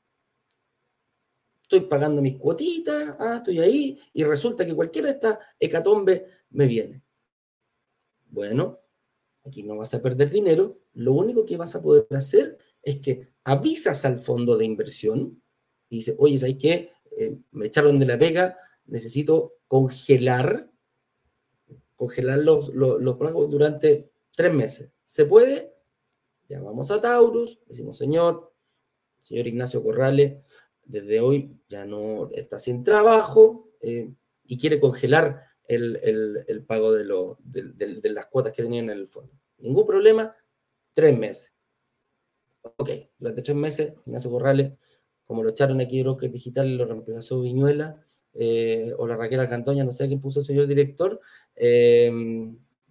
Estoy pagando mis cuotitas, ah, estoy ahí, y resulta que cualquiera de estas hecatombe me viene. Bueno, aquí no vas a perder dinero, lo único que vas a poder hacer es que avisas al fondo de inversión y dices, oye, ¿sabes qué? Eh, me echaron de la pega, necesito congelar, congelar los, los, pagos durante tres meses. ¿Se puede? Llamamos a Taurus, decimos, señor, señor Ignacio Corrales, desde hoy ya no está sin trabajo eh, y quiere congelar el, pago de, de, las cuotas que tenían en el fondo. Ningún problema, tres meses. Ok, durante tres meses, Ignacio Corrales como lo echaron aquí Broker Digital lo reemplazó Viñuela, eh, o la Raquel Alcantoña, no sé quién puso el señor director, eh,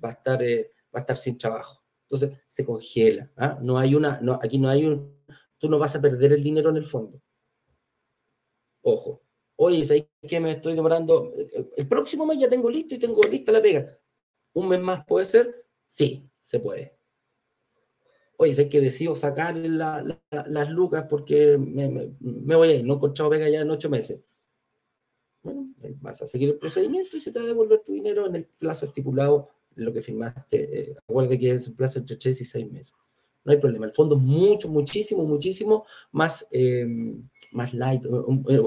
va, a estar, eh, va a estar sin trabajo. Entonces se congela. ¿ah? No hay una, aquí no hay un, tú no vas a perder el dinero en el fondo. Ojo. Oye, ¿sabes qué me estoy demorando? El próximo mes ya tengo listo y tengo lista la pega. ¿Un mes más puede ser? Sí, se puede oye, sé que decido sacar las lucas porque me, voy a ir, no he encontrado pega ya en ocho meses. Bueno, eh, vas a seguir el procedimiento y se te va a devolver tu dinero en el plazo estipulado, lo que firmaste. Eh, acuérdate que es un plazo entre tres y seis meses. No hay problema. El fondo es mucho, muchísimo, muchísimo más, eh, más light.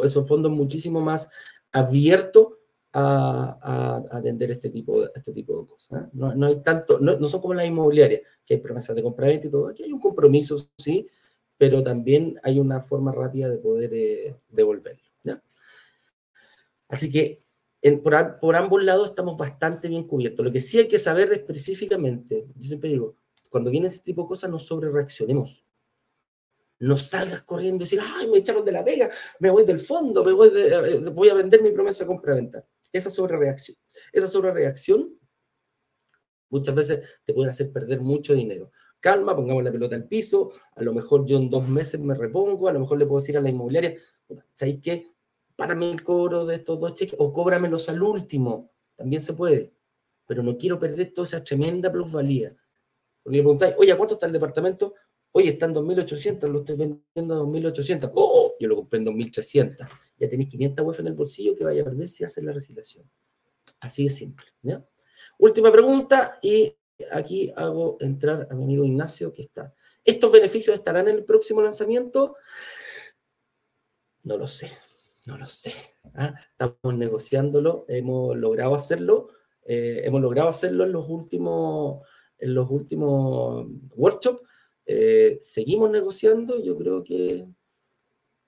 Esos fondos muchísimo más abierto a, atender este tipo, este tipo de cosas. ¿eh? No, hay tanto, no, son como las inmobiliarias, que hay promesas de compra y todo. Aquí hay un compromiso, sí, pero también hay una forma rápida de poder eh, devolverlo. Así que por, por, ambos lados estamos bastante bien cubiertos. Lo que sí hay que saber específicamente, yo siempre digo, cuando viene este tipo de cosas, no sobre reaccionemos. No salgas corriendo y decir, ay, me echaron de la pega, me voy del fondo, me voy, eh, voy a vender mi promesa de compra-venta esa sobrereacción, esa sobrereacción muchas veces te puede hacer perder mucho dinero. Calma, pongamos la pelota al piso, a lo mejor yo en dos meses me repongo, a lo mejor le puedo decir a la inmobiliaria, ¿sabes qué? Párame el cobro de estos dos cheques o cóbramelos al último, también se puede, pero no quiero perder toda esa tremenda plusvalía. Porque le preguntáis, oye, ¿cuánto está el departamento? Oye, está en 2.800, lo estoy vendiendo a 2.800. ¡Oh! Yo lo compré en 2.300 ya tenéis 500 UF en el bolsillo que vaya a perder si haces la resiliación. Así de simple. Última pregunta y aquí hago entrar a mi amigo Ignacio que está. ¿Estos beneficios estarán en el próximo lanzamiento? No lo sé, no lo sé. ¿ah? Estamos negociándolo, hemos logrado hacerlo. eh, hemos logrado hacerlo en los últimos, en los últimos workshops. Eh, seguimos negociando, yo creo que,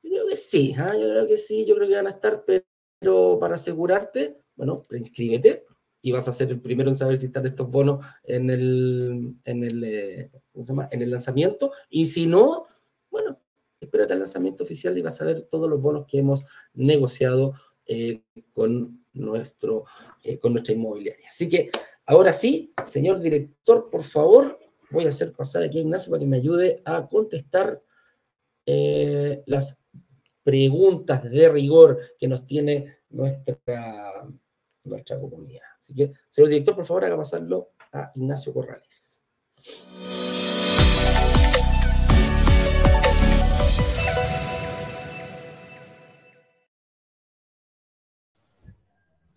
yo creo que sí, ¿ah? yo creo que sí, yo creo que van a estar, pero para asegurarte, bueno, preinscríbete y vas a ser el primero en saber si están estos bonos en el, en el, eh, ¿cómo se llama? En el lanzamiento. Y si no, bueno, espérate al lanzamiento oficial y vas a ver todos los bonos que hemos negociado eh, con, nuestro, eh, con nuestra inmobiliaria. Así que ahora sí, señor director, por favor, voy a hacer pasar aquí a Ignacio para que me ayude a contestar las preguntas de rigor que nos tiene nuestra, nuestra comunidad. Así que, señor director, por favor, haga pasarlo a Ignacio Corrales.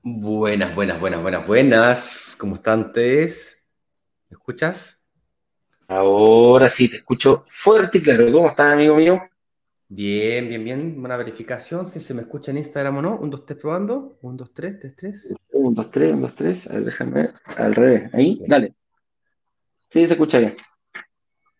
Buenas, buenas, buenas, buenas, buenas. ¿Cómo están ustedes? ¿Me escuchas? Ahora sí, te escucho fuerte y claro. ¿Cómo estás, amigo mío? Bien, bien, bien. Una verificación, si se me escucha en Instagram o no. Un, dos, tres, probando. Un, dos, tres, tres, tres. Un, dos, tres, un, dos, tres. A ver, déjame ver. Al revés. Ahí, dale. Sí, se escucha bien.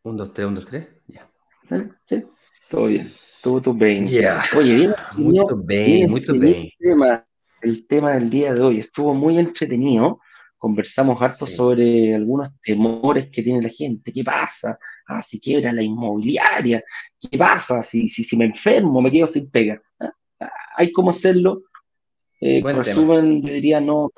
Un, dos, tres, un, dos, tres. Ya. ¿Sí? ¿Sí? Todo bien. Todo, todo bien. Yeah. Oye, bien. Muy bien, muy bien. El tema, el tema del día de hoy estuvo muy entretenido conversamos harto Sí. sobre algunos temores que tiene la gente. ¿Qué pasa? Ah, si quiebra la inmobiliaria. ¿Qué pasa? Si, si, si me enfermo, me quedo sin pega. Ah, ah, Hay cómo hacerlo. Eh, Buen resumen, yo diría no,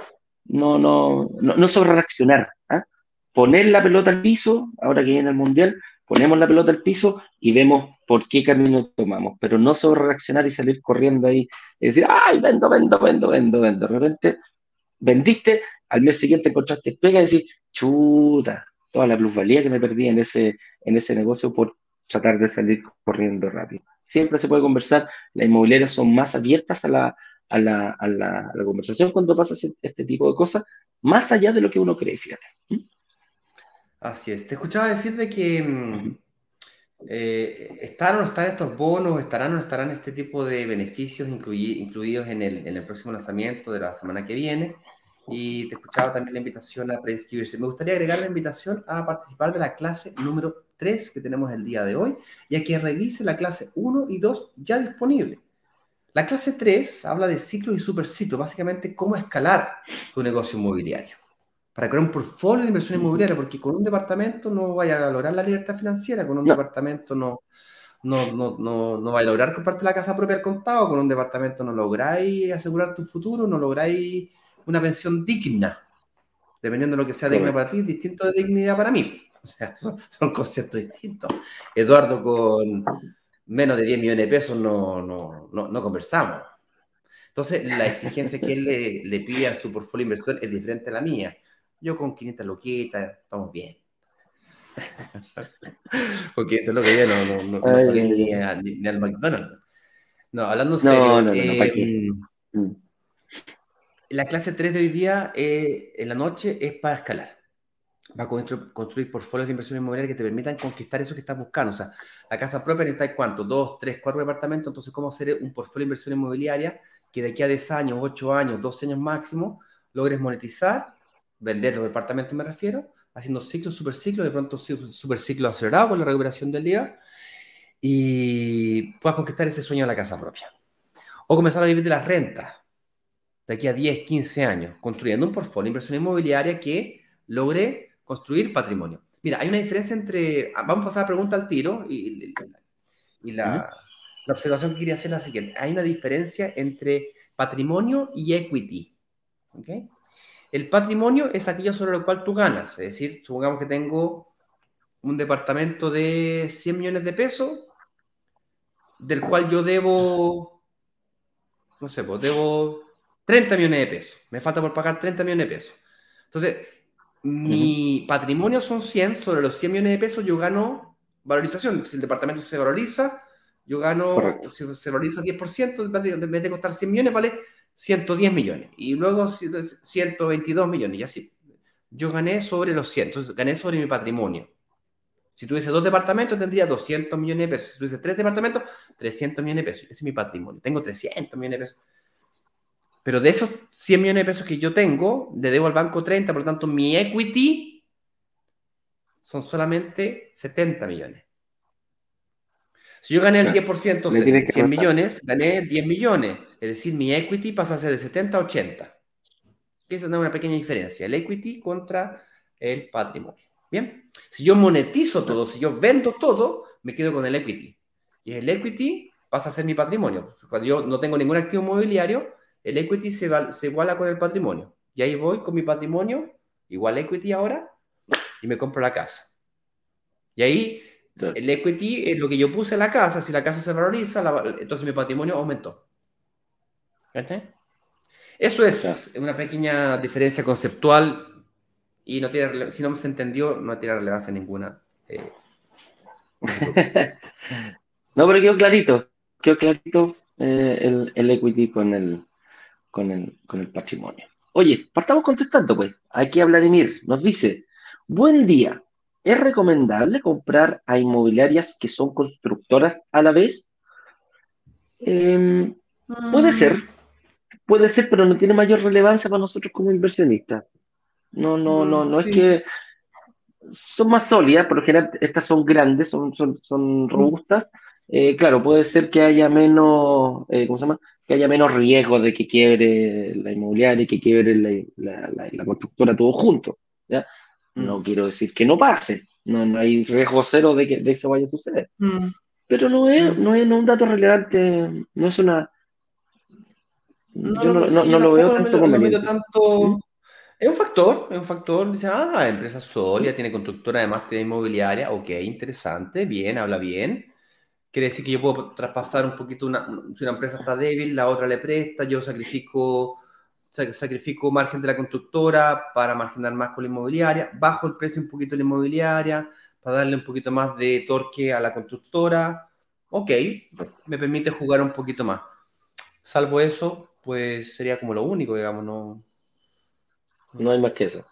no, no, no, no sobre reaccionar. ¿ah? Poner la pelota al piso, ahora que viene el mundial, ponemos la pelota al piso y vemos por qué camino tomamos, pero no sobre reaccionar y salir corriendo ahí y decir, ay, vendo, vendo, vendo, vendo, vendo. De repente vendiste, al mes siguiente encontraste pega y decís, chuta, toda la plusvalía que me perdí en ese, en ese negocio por tratar de salir corriendo rápido. Siempre se puede conversar, las inmobiliarias son más abiertas a la, a la, a la, a la conversación cuando pasa este tipo de cosas, más allá de lo que uno cree, fíjate. ¿Mm? Así es. Te escuchaba decir de que mm, eh, ¿están o no están estos bonos, estarán o no estarán este tipo de beneficios incluidos en el, en el próximo lanzamiento de la semana que viene? Y te escuchaba también la invitación a preinscribirse. Me gustaría agregar la invitación a participar de la clase número 3 que tenemos el día de hoy y a que revise la clase 1 y 2 ya disponible. La clase 3 habla de ciclos y superciclos, básicamente cómo escalar tu negocio inmobiliario para crear un portfolio de inversión inmobiliaria, porque con un departamento no vaya a lograr la libertad financiera, con un No. departamento no, no, no, no, no vaya a lograr comprarte la casa propia al contado, con un departamento no lográis asegurar tu futuro, no lográis una pensión digna, dependiendo de lo que sea digna para ti, distinto de dignidad para mí. <laughs> O sea, son, son conceptos distintos. Eduardo, con menos de 10 millones de pesos no, no, no, no conversamos. Entonces, la exigencia que él le, <laughs> le pide a su portfolio de inversión es diferente a la mía. Yo con 500 loquitas, estamos bien. Porque esto es lo que yo no, no, ni, ay. a- ni- ni al McDonald's. No, hablando en. La clase 3 de hoy día, eh, en la noche, es para escalar. Va a constru- construir portfolios de inversión inmobiliaria que te permitan conquistar eso que estás buscando. O sea, la casa propia necesita cuánto? Dos, tres, cuatro departamentos. Entonces, ¿cómo hacer un portfolio de inversión inmobiliaria que de aquí a 10 años, 8 años, 12 años máximo, logres monetizar, vender los departamentos, me refiero, haciendo ciclos, superciclos, de pronto ci- superciclos acelerados con la recuperación del día y puedas conquistar ese sueño de la casa propia. O comenzar a vivir de las rentas de aquí a 10, 15 años, construyendo un portfolio de inversión inmobiliaria que logre construir patrimonio. Mira, hay una diferencia entre, ah, vamos a pasar a la pregunta al tiro y, y- la, la observación que quería hacer es la siguiente. Hay una diferencia entre patrimonio y equity. ¿ok? El patrimonio es aquello sobre lo cual tú ganas, es decir, supongamos que tengo un departamento de 100 millones de pesos, del cual yo debo, no sé, pues debo 30 millones de pesos. Me falta por pagar 30 millones de pesos. Entonces, mi patrimonio son 100, sobre los 100 millones de pesos yo gano valorización. Si el departamento se valoriza, yo gano, Correcto. si se valoriza 10%, en vez de- en vez de costar 100 millones, vale 110 millones. Y luego 122 millones, y así. Yo gané sobre los 100, entonces gané sobre mi patrimonio. Si tuviese dos departamentos, tendría 200 millones de pesos. Si tuviese tres departamentos, 300 millones de pesos. Ese es mi patrimonio. Tengo 300 millones de pesos. Pero de esos 100 millones de pesos que yo tengo, le debo al banco 30, por lo tanto mi equity son solamente 70 millones. Si yo gané el 10%, de 100 millones, gané 10 millones. Es decir, mi equity pasa a ser de 70 a 80. Eso es una pequeña diferencia. El equity contra el patrimonio. Bien. Si yo monetizo todo, si yo vendo todo, me quedo con el equity. Y el equity pasa a ser mi patrimonio. Cuando yo no tengo ningún activo inmobiliario, el equity se, se iguala con el patrimonio. Y ahí voy con mi patrimonio, igual equity ahora, y me compro la casa. Y ahí el equity es lo que yo puse en la casa. Si la casa se valoriza, entonces mi patrimonio aumentó. Eso es una pequeña diferencia conceptual y no tiene, si no se entendió, no tiene relevancia ninguna. Eh. <laughs> no, pero quedó clarito, quedó clarito eh, el, el, equity con el, con el, con el patrimonio. Oye, partamos contestando, pues. Aquí a Vladimir nos dice: Buen día. ¿Es recomendable comprar a inmobiliarias que son constructoras a la vez? Em, puede ser, puede ser, pero no tiene mayor relevancia para nosotros como inversionistas. No, no, no, no es que son más sólidas, por lo general estas son grandes, son, son, robustas. Eh, claro, puede ser que haya menos, eh, ¿cómo se llama? Que haya menos riesgo de que quiebre la inmobiliaria y que quiebre la, la constructora todo junto. ¿ya? No mm. quiero decir que no pase, no, no hay riesgo cero de que, de eso vaya a suceder. Mm. Pero no es, no es un dato relevante, no es una... yo no, lo veo tanto como ¿Mm? Es un factor, es un factor. Dice, ah, empresa sólida, tiene constructora, además tiene inmobiliaria. Ok, interesante, bien, habla bien. Quiere decir que yo puedo traspasar un poquito, una, si una empresa está débil, la otra le presta, yo sacrifico sacrifico margen de la constructora para marginar más con la inmobiliaria, bajo el precio un poquito de la inmobiliaria, para darle un poquito más de torque a la constructora. Ok, me permite jugar un poquito más. Salvo eso, pues sería como lo único, digamos, no. No hay más que eso.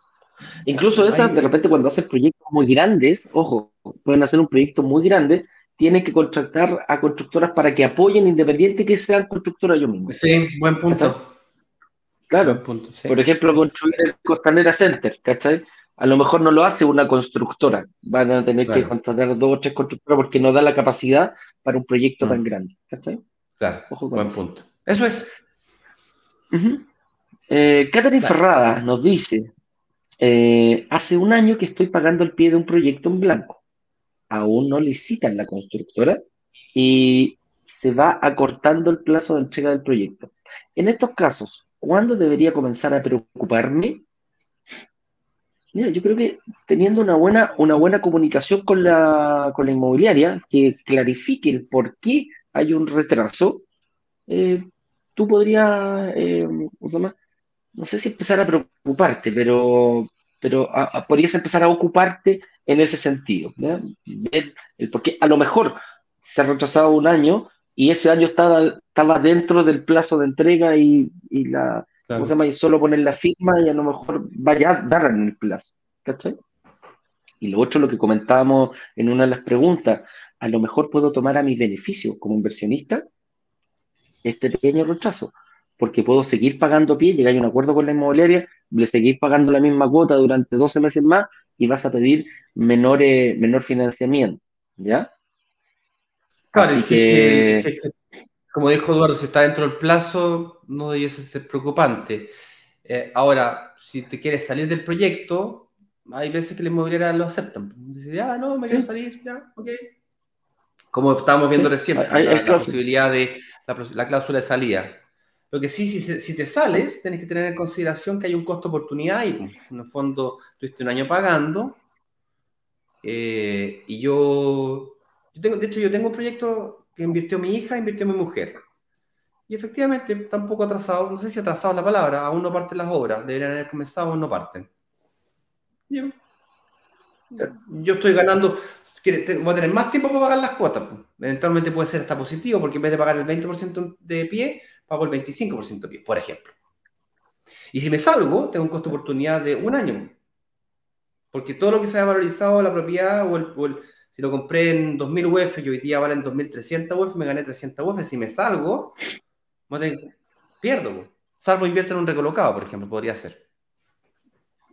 Incluso esas, de repente, cuando hacen proyectos muy grandes, ojo, pueden hacer un proyecto muy grande, tienen que contratar a constructoras para que apoyen independiente que sean constructoras yo mismo. Sí, buen punto. Claro, por ejemplo, construir el Costanera Center, ¿cachai? A lo mejor no lo hace una constructora, van a tener que contratar dos o tres constructoras porque no da la capacidad para un proyecto tan mm. grande, ¿cachai? Claro, buen punto. Eso es. Eh, Catherine Ferrada nos dice, eh, hace un año que estoy pagando el pie de un proyecto en blanco. Aún no licitan la constructora y se va acortando el plazo de entrega del proyecto. En estos casos, ¿Cuándo debería comenzar a preocuparme? Mira, yo creo que teniendo una buena, una buena comunicación con la, con la inmobiliaria, que clarifique el por qué hay un retraso, eh, tú podrías, eh, no sé si empezar a preocuparte, pero, pero podrías empezar a ocuparte en ese sentido. Ver el por qué. A lo mejor se ha retrasado un año y ese año estaba, estaba dentro del plazo de entrega y, la, ¿cómo se llama? Y solo poner la firma y a lo mejor vaya a dar en el plazo. ¿Cachai? Y lo otro, lo que comentábamos en una de las preguntas, a lo mejor puedo tomar a mi beneficio como inversionista este pequeño rechazo, porque puedo seguir pagando pie, llegar a un acuerdo con la inmobiliaria, le seguir pagando la misma cuota durante 12 meses más y vas a pedir menor, menor financiamiento, ¿ya? como dijo Eduardo, si está dentro del plazo, no debiese ser preocupante. Eh, ahora, si te quieres salir del proyecto, hay veces que la inmobiliaria lo aceptan. Dice, ah, no, me quiero salir, ya, ok. Como estábamos viendo recién, la, posibilidad de la, cláusula de salida. Lo que sí, si, si, te sales, tienes que tener en consideración que hay un costo oportunidad y pues, en el fondo estuviste un año pagando. Eh, y yo tengo, de hecho, yo tengo un proyecto que invirtió mi hija, invirtió mi mujer. Y efectivamente, tampoco atrasado, no sé si atrasado la palabra, aún no parten las obras, deberían haber comenzado, aún no parten. Yo, yo estoy ganando, voy a tener más tiempo para pagar las cuotas. Pues. Eventualmente puede ser hasta positivo, porque en vez de pagar el 20% de pie, pago el 25% de pie, por ejemplo. Y si me salgo, tengo un costo de oportunidad de un año. Porque todo lo que se haya valorizado la propiedad o el si lo compré en 2000 UF y hoy día valen 2300 UF, me gané 300 UF. Si me salgo, pierdo. Salvo invierte en un recolocado, por ejemplo, podría ser.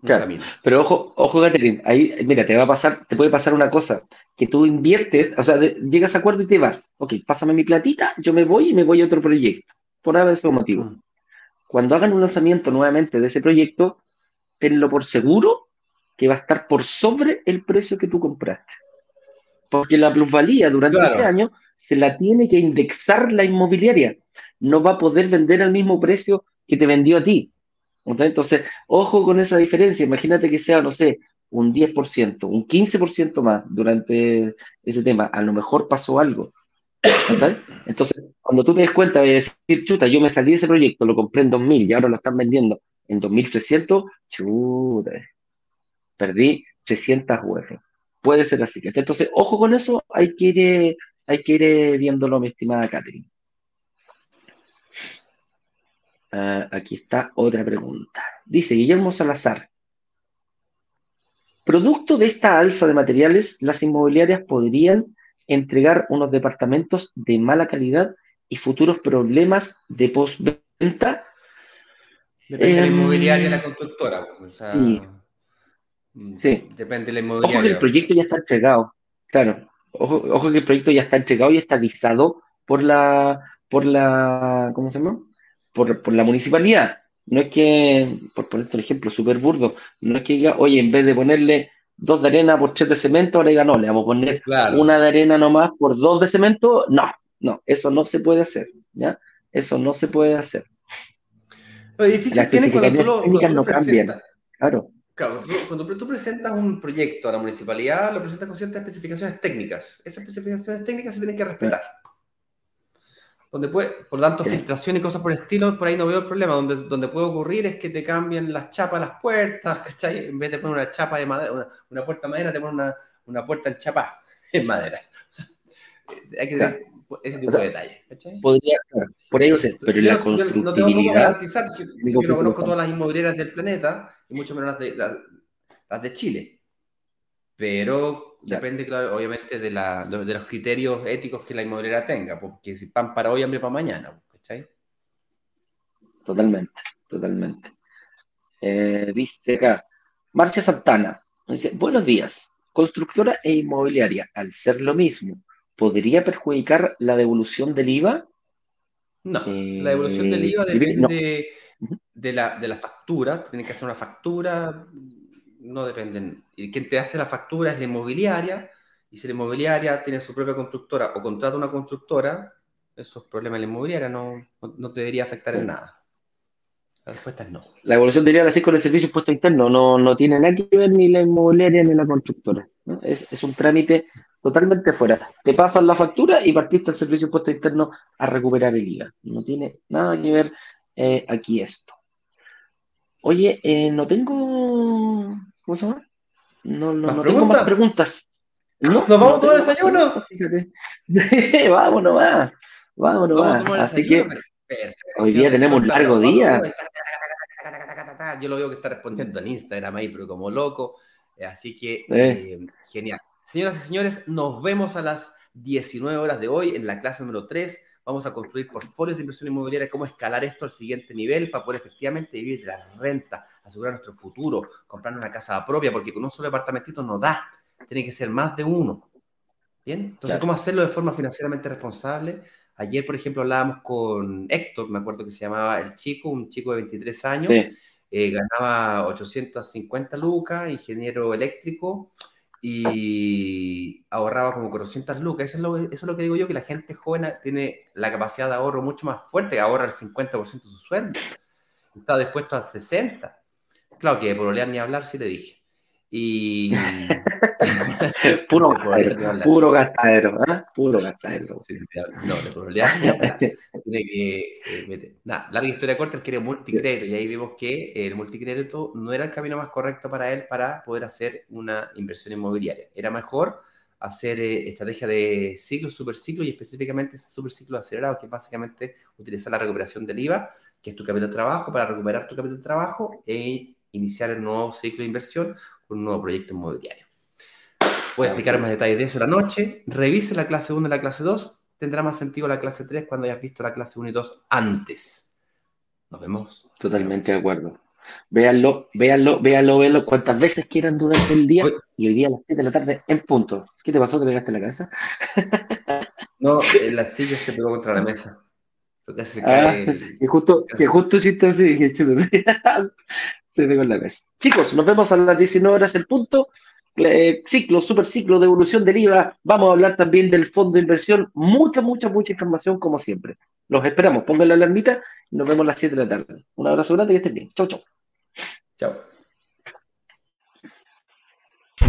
Claro, pero ojo, ojo, Catherine, ahí, mira, te va a pasar, te puede pasar una cosa, que tú inviertes, o sea, llegas a acuerdo y te vas. Ok, pásame mi platita, yo me voy y me voy a otro proyecto, por ese motivo. Cuando hagan un lanzamiento nuevamente de ese proyecto, tenlo por seguro que va a estar por sobre el precio que tú compraste. Porque la plusvalía durante ese año se la tiene que indexar la inmobiliaria. No va a poder vender al mismo precio que te vendió a ti. Entonces, ojo con esa diferencia. Imagínate que sea, no sé, un 10%, un 15% más durante ese tema. A lo mejor pasó algo. Entonces, cuando tú te des cuenta de decir, chuta, yo me salí de ese proyecto, lo compré en 2000 y ahora lo están vendiendo en 2300, chuta, perdí 300 UF. Puede ser así. Entonces, ojo con eso, hay que ir, hay que ir viéndolo, mi estimada Catherine. Ah, aquí está otra pregunta. Dice Guillermo Salazar. Producto de esta alza de materiales, las inmobiliarias podrían entregar unos departamentos de mala calidad y futuros problemas de postventa. Depende de la inmobiliaria y la constructora. sí. Mm, sí. Depende de la inmobiliaria. Ojo que el proyecto ya está entregado. Claro. Ojo, ojo que el proyecto ya está entregado y está avisado por la, por la, ¿cómo se llama? por, la municipalidad. No es que, por ponerte un ejemplo súper burdo, no es que diga, oye, en vez de ponerle dos de arena por tres de cemento, ahora diga, no, le vamos a poner una de arena nomás por dos de cemento. No, no, eso no se puede hacer, ¿ya? Eso no se puede hacer. Lo difícil Las tiene cuando técnicas no cambian, claro. cuando tú presentas un proyecto a la municipalidad, lo presentas con ciertas especificaciones técnicas. Esas especificaciones técnicas se tienen que respetar donde puede, por lo tanto, filtración y cosas por el estilo, por ahí no veo el problema. Donde, donde puede ocurrir es que te cambien las chapas las puertas, ¿cachai? En vez de poner una chapa de madera, una, puerta de madera, te ponen una, una, puerta en chapa <laughs> en madera. O sea, eh, hay que tener ese tipo de detalles, ¿cachai? Podría, por ahí, o sea, pero la constructibilidad... no tengo cómo garantizar, yo, yo no conozco todas las inmobiliarias del planeta, y mucho menos las de, las de Chile. Pero Depende, claro, obviamente, de, la, de, los criterios éticos que la inmobiliaria tenga, porque si pan para hoy, hambre para mañana, ¿cachai? Totalmente, totalmente. Eh, dice acá, Marcia Santana, dice, buenos días, constructora e inmobiliaria, al ser lo mismo, ¿podría perjudicar la devolución del IVA? No, la devolución del IVA eh, depende de, la, de la factura, tiene que hacer una factura no dependen. Y quien te hace la factura es la inmobiliaria, y si la inmobiliaria tiene su propia constructora o contrata una constructora, esos problemas de la inmobiliaria no, no, te debería afectar en nada. La respuesta es no. La evolución debería así con el servicio impuesto interno, no, no tiene nada que ver ni la inmobiliaria ni la constructora. Es, es, un trámite totalmente fuera. Te pasan la factura y partiste al servicio impuesto interno a recuperar el IVA. No tiene nada que ver eh, aquí esto. Oye, eh, no tengo ¿Cómo se llama? No, no, no tengo más preguntas. ¿Nos vamos a tomar desayuno? Fíjate. <laughs> vámonos más. Vámonos más. Así que hoy día tenemos un largo día. Yo lo veo que está respondiendo en Instagram ahí, pero como loco. Eh, así que, eh. Eh, genial. Señoras y señores, nos vemos a las 19 horas de hoy en la clase número 3 vamos a construir portfolios de inversión inmobiliaria, cómo escalar esto al siguiente nivel para poder efectivamente vivir de la renta, asegurar nuestro futuro, comprar una casa propia, porque con un solo departamentito no da, tiene que ser más de uno. ¿Bien? Entonces, ¿cómo hacerlo de forma financieramente responsable? Ayer, por ejemplo, hablábamos con Héctor, me acuerdo que se llamaba el chico, un chico de 23 años, eh, ganaba 850 lucas, ingeniero eléctrico, y ahorraba como 400 lucas. Eso es, lo, eso es lo que digo yo, que la gente joven tiene la capacidad de ahorro mucho más fuerte, que ahorra el 50% de su sueldo. Está dispuesto al 60%. Claro que por olear ni hablar, sí le dije. Y. <laughs> puro, gastadero, puro gastadero, ¿eh? Puro gastadero. no, de problemas Tiene que eh, meter. Nada, larga historia corta, él quiere multicrédito. Y ahí vemos que el multicrédito no era el camino más correcto para él para poder hacer una inversión inmobiliaria. Era mejor hacer eh, estrategia de ciclo, superciclo y específicamente superciclo acelerado, que es básicamente utilizar la recuperación del IVA, que es tu capital de trabajo, para recuperar tu capital de trabajo e iniciar el nuevo ciclo de inversión un nuevo proyecto inmobiliario. Voy a explicar más detalles de eso la noche. Revise la clase 1 y la clase 2. Tendrá más sentido la clase 3 cuando hayas visto la clase 1 y 2 antes. Nos vemos. Totalmente de acuerdo. Véanlo, véanlo, véanlo, véanlo cuantas veces quieran durante el día y hoy día a las 7 de la tarde en punto. ¿Qué te pasó? ¿Te pegaste en la cabeza? no, <laughs> la silla se pegó contra la mesa. Se ah, que justo, que justo hiciste así, dije, se pegó <laughs> en la cabeza. Chicos, nos vemos a las 19 horas en punto. Eh, ciclo, super ciclo de evolución del IVA. Vamos a hablar también del fondo de inversión. Mucha, mucha, mucha información como siempre. Los esperamos. Pongan la alarmita y nos vemos a las 7 de la tarde. Un abrazo grande y estén bien. Chau, chau. Chao.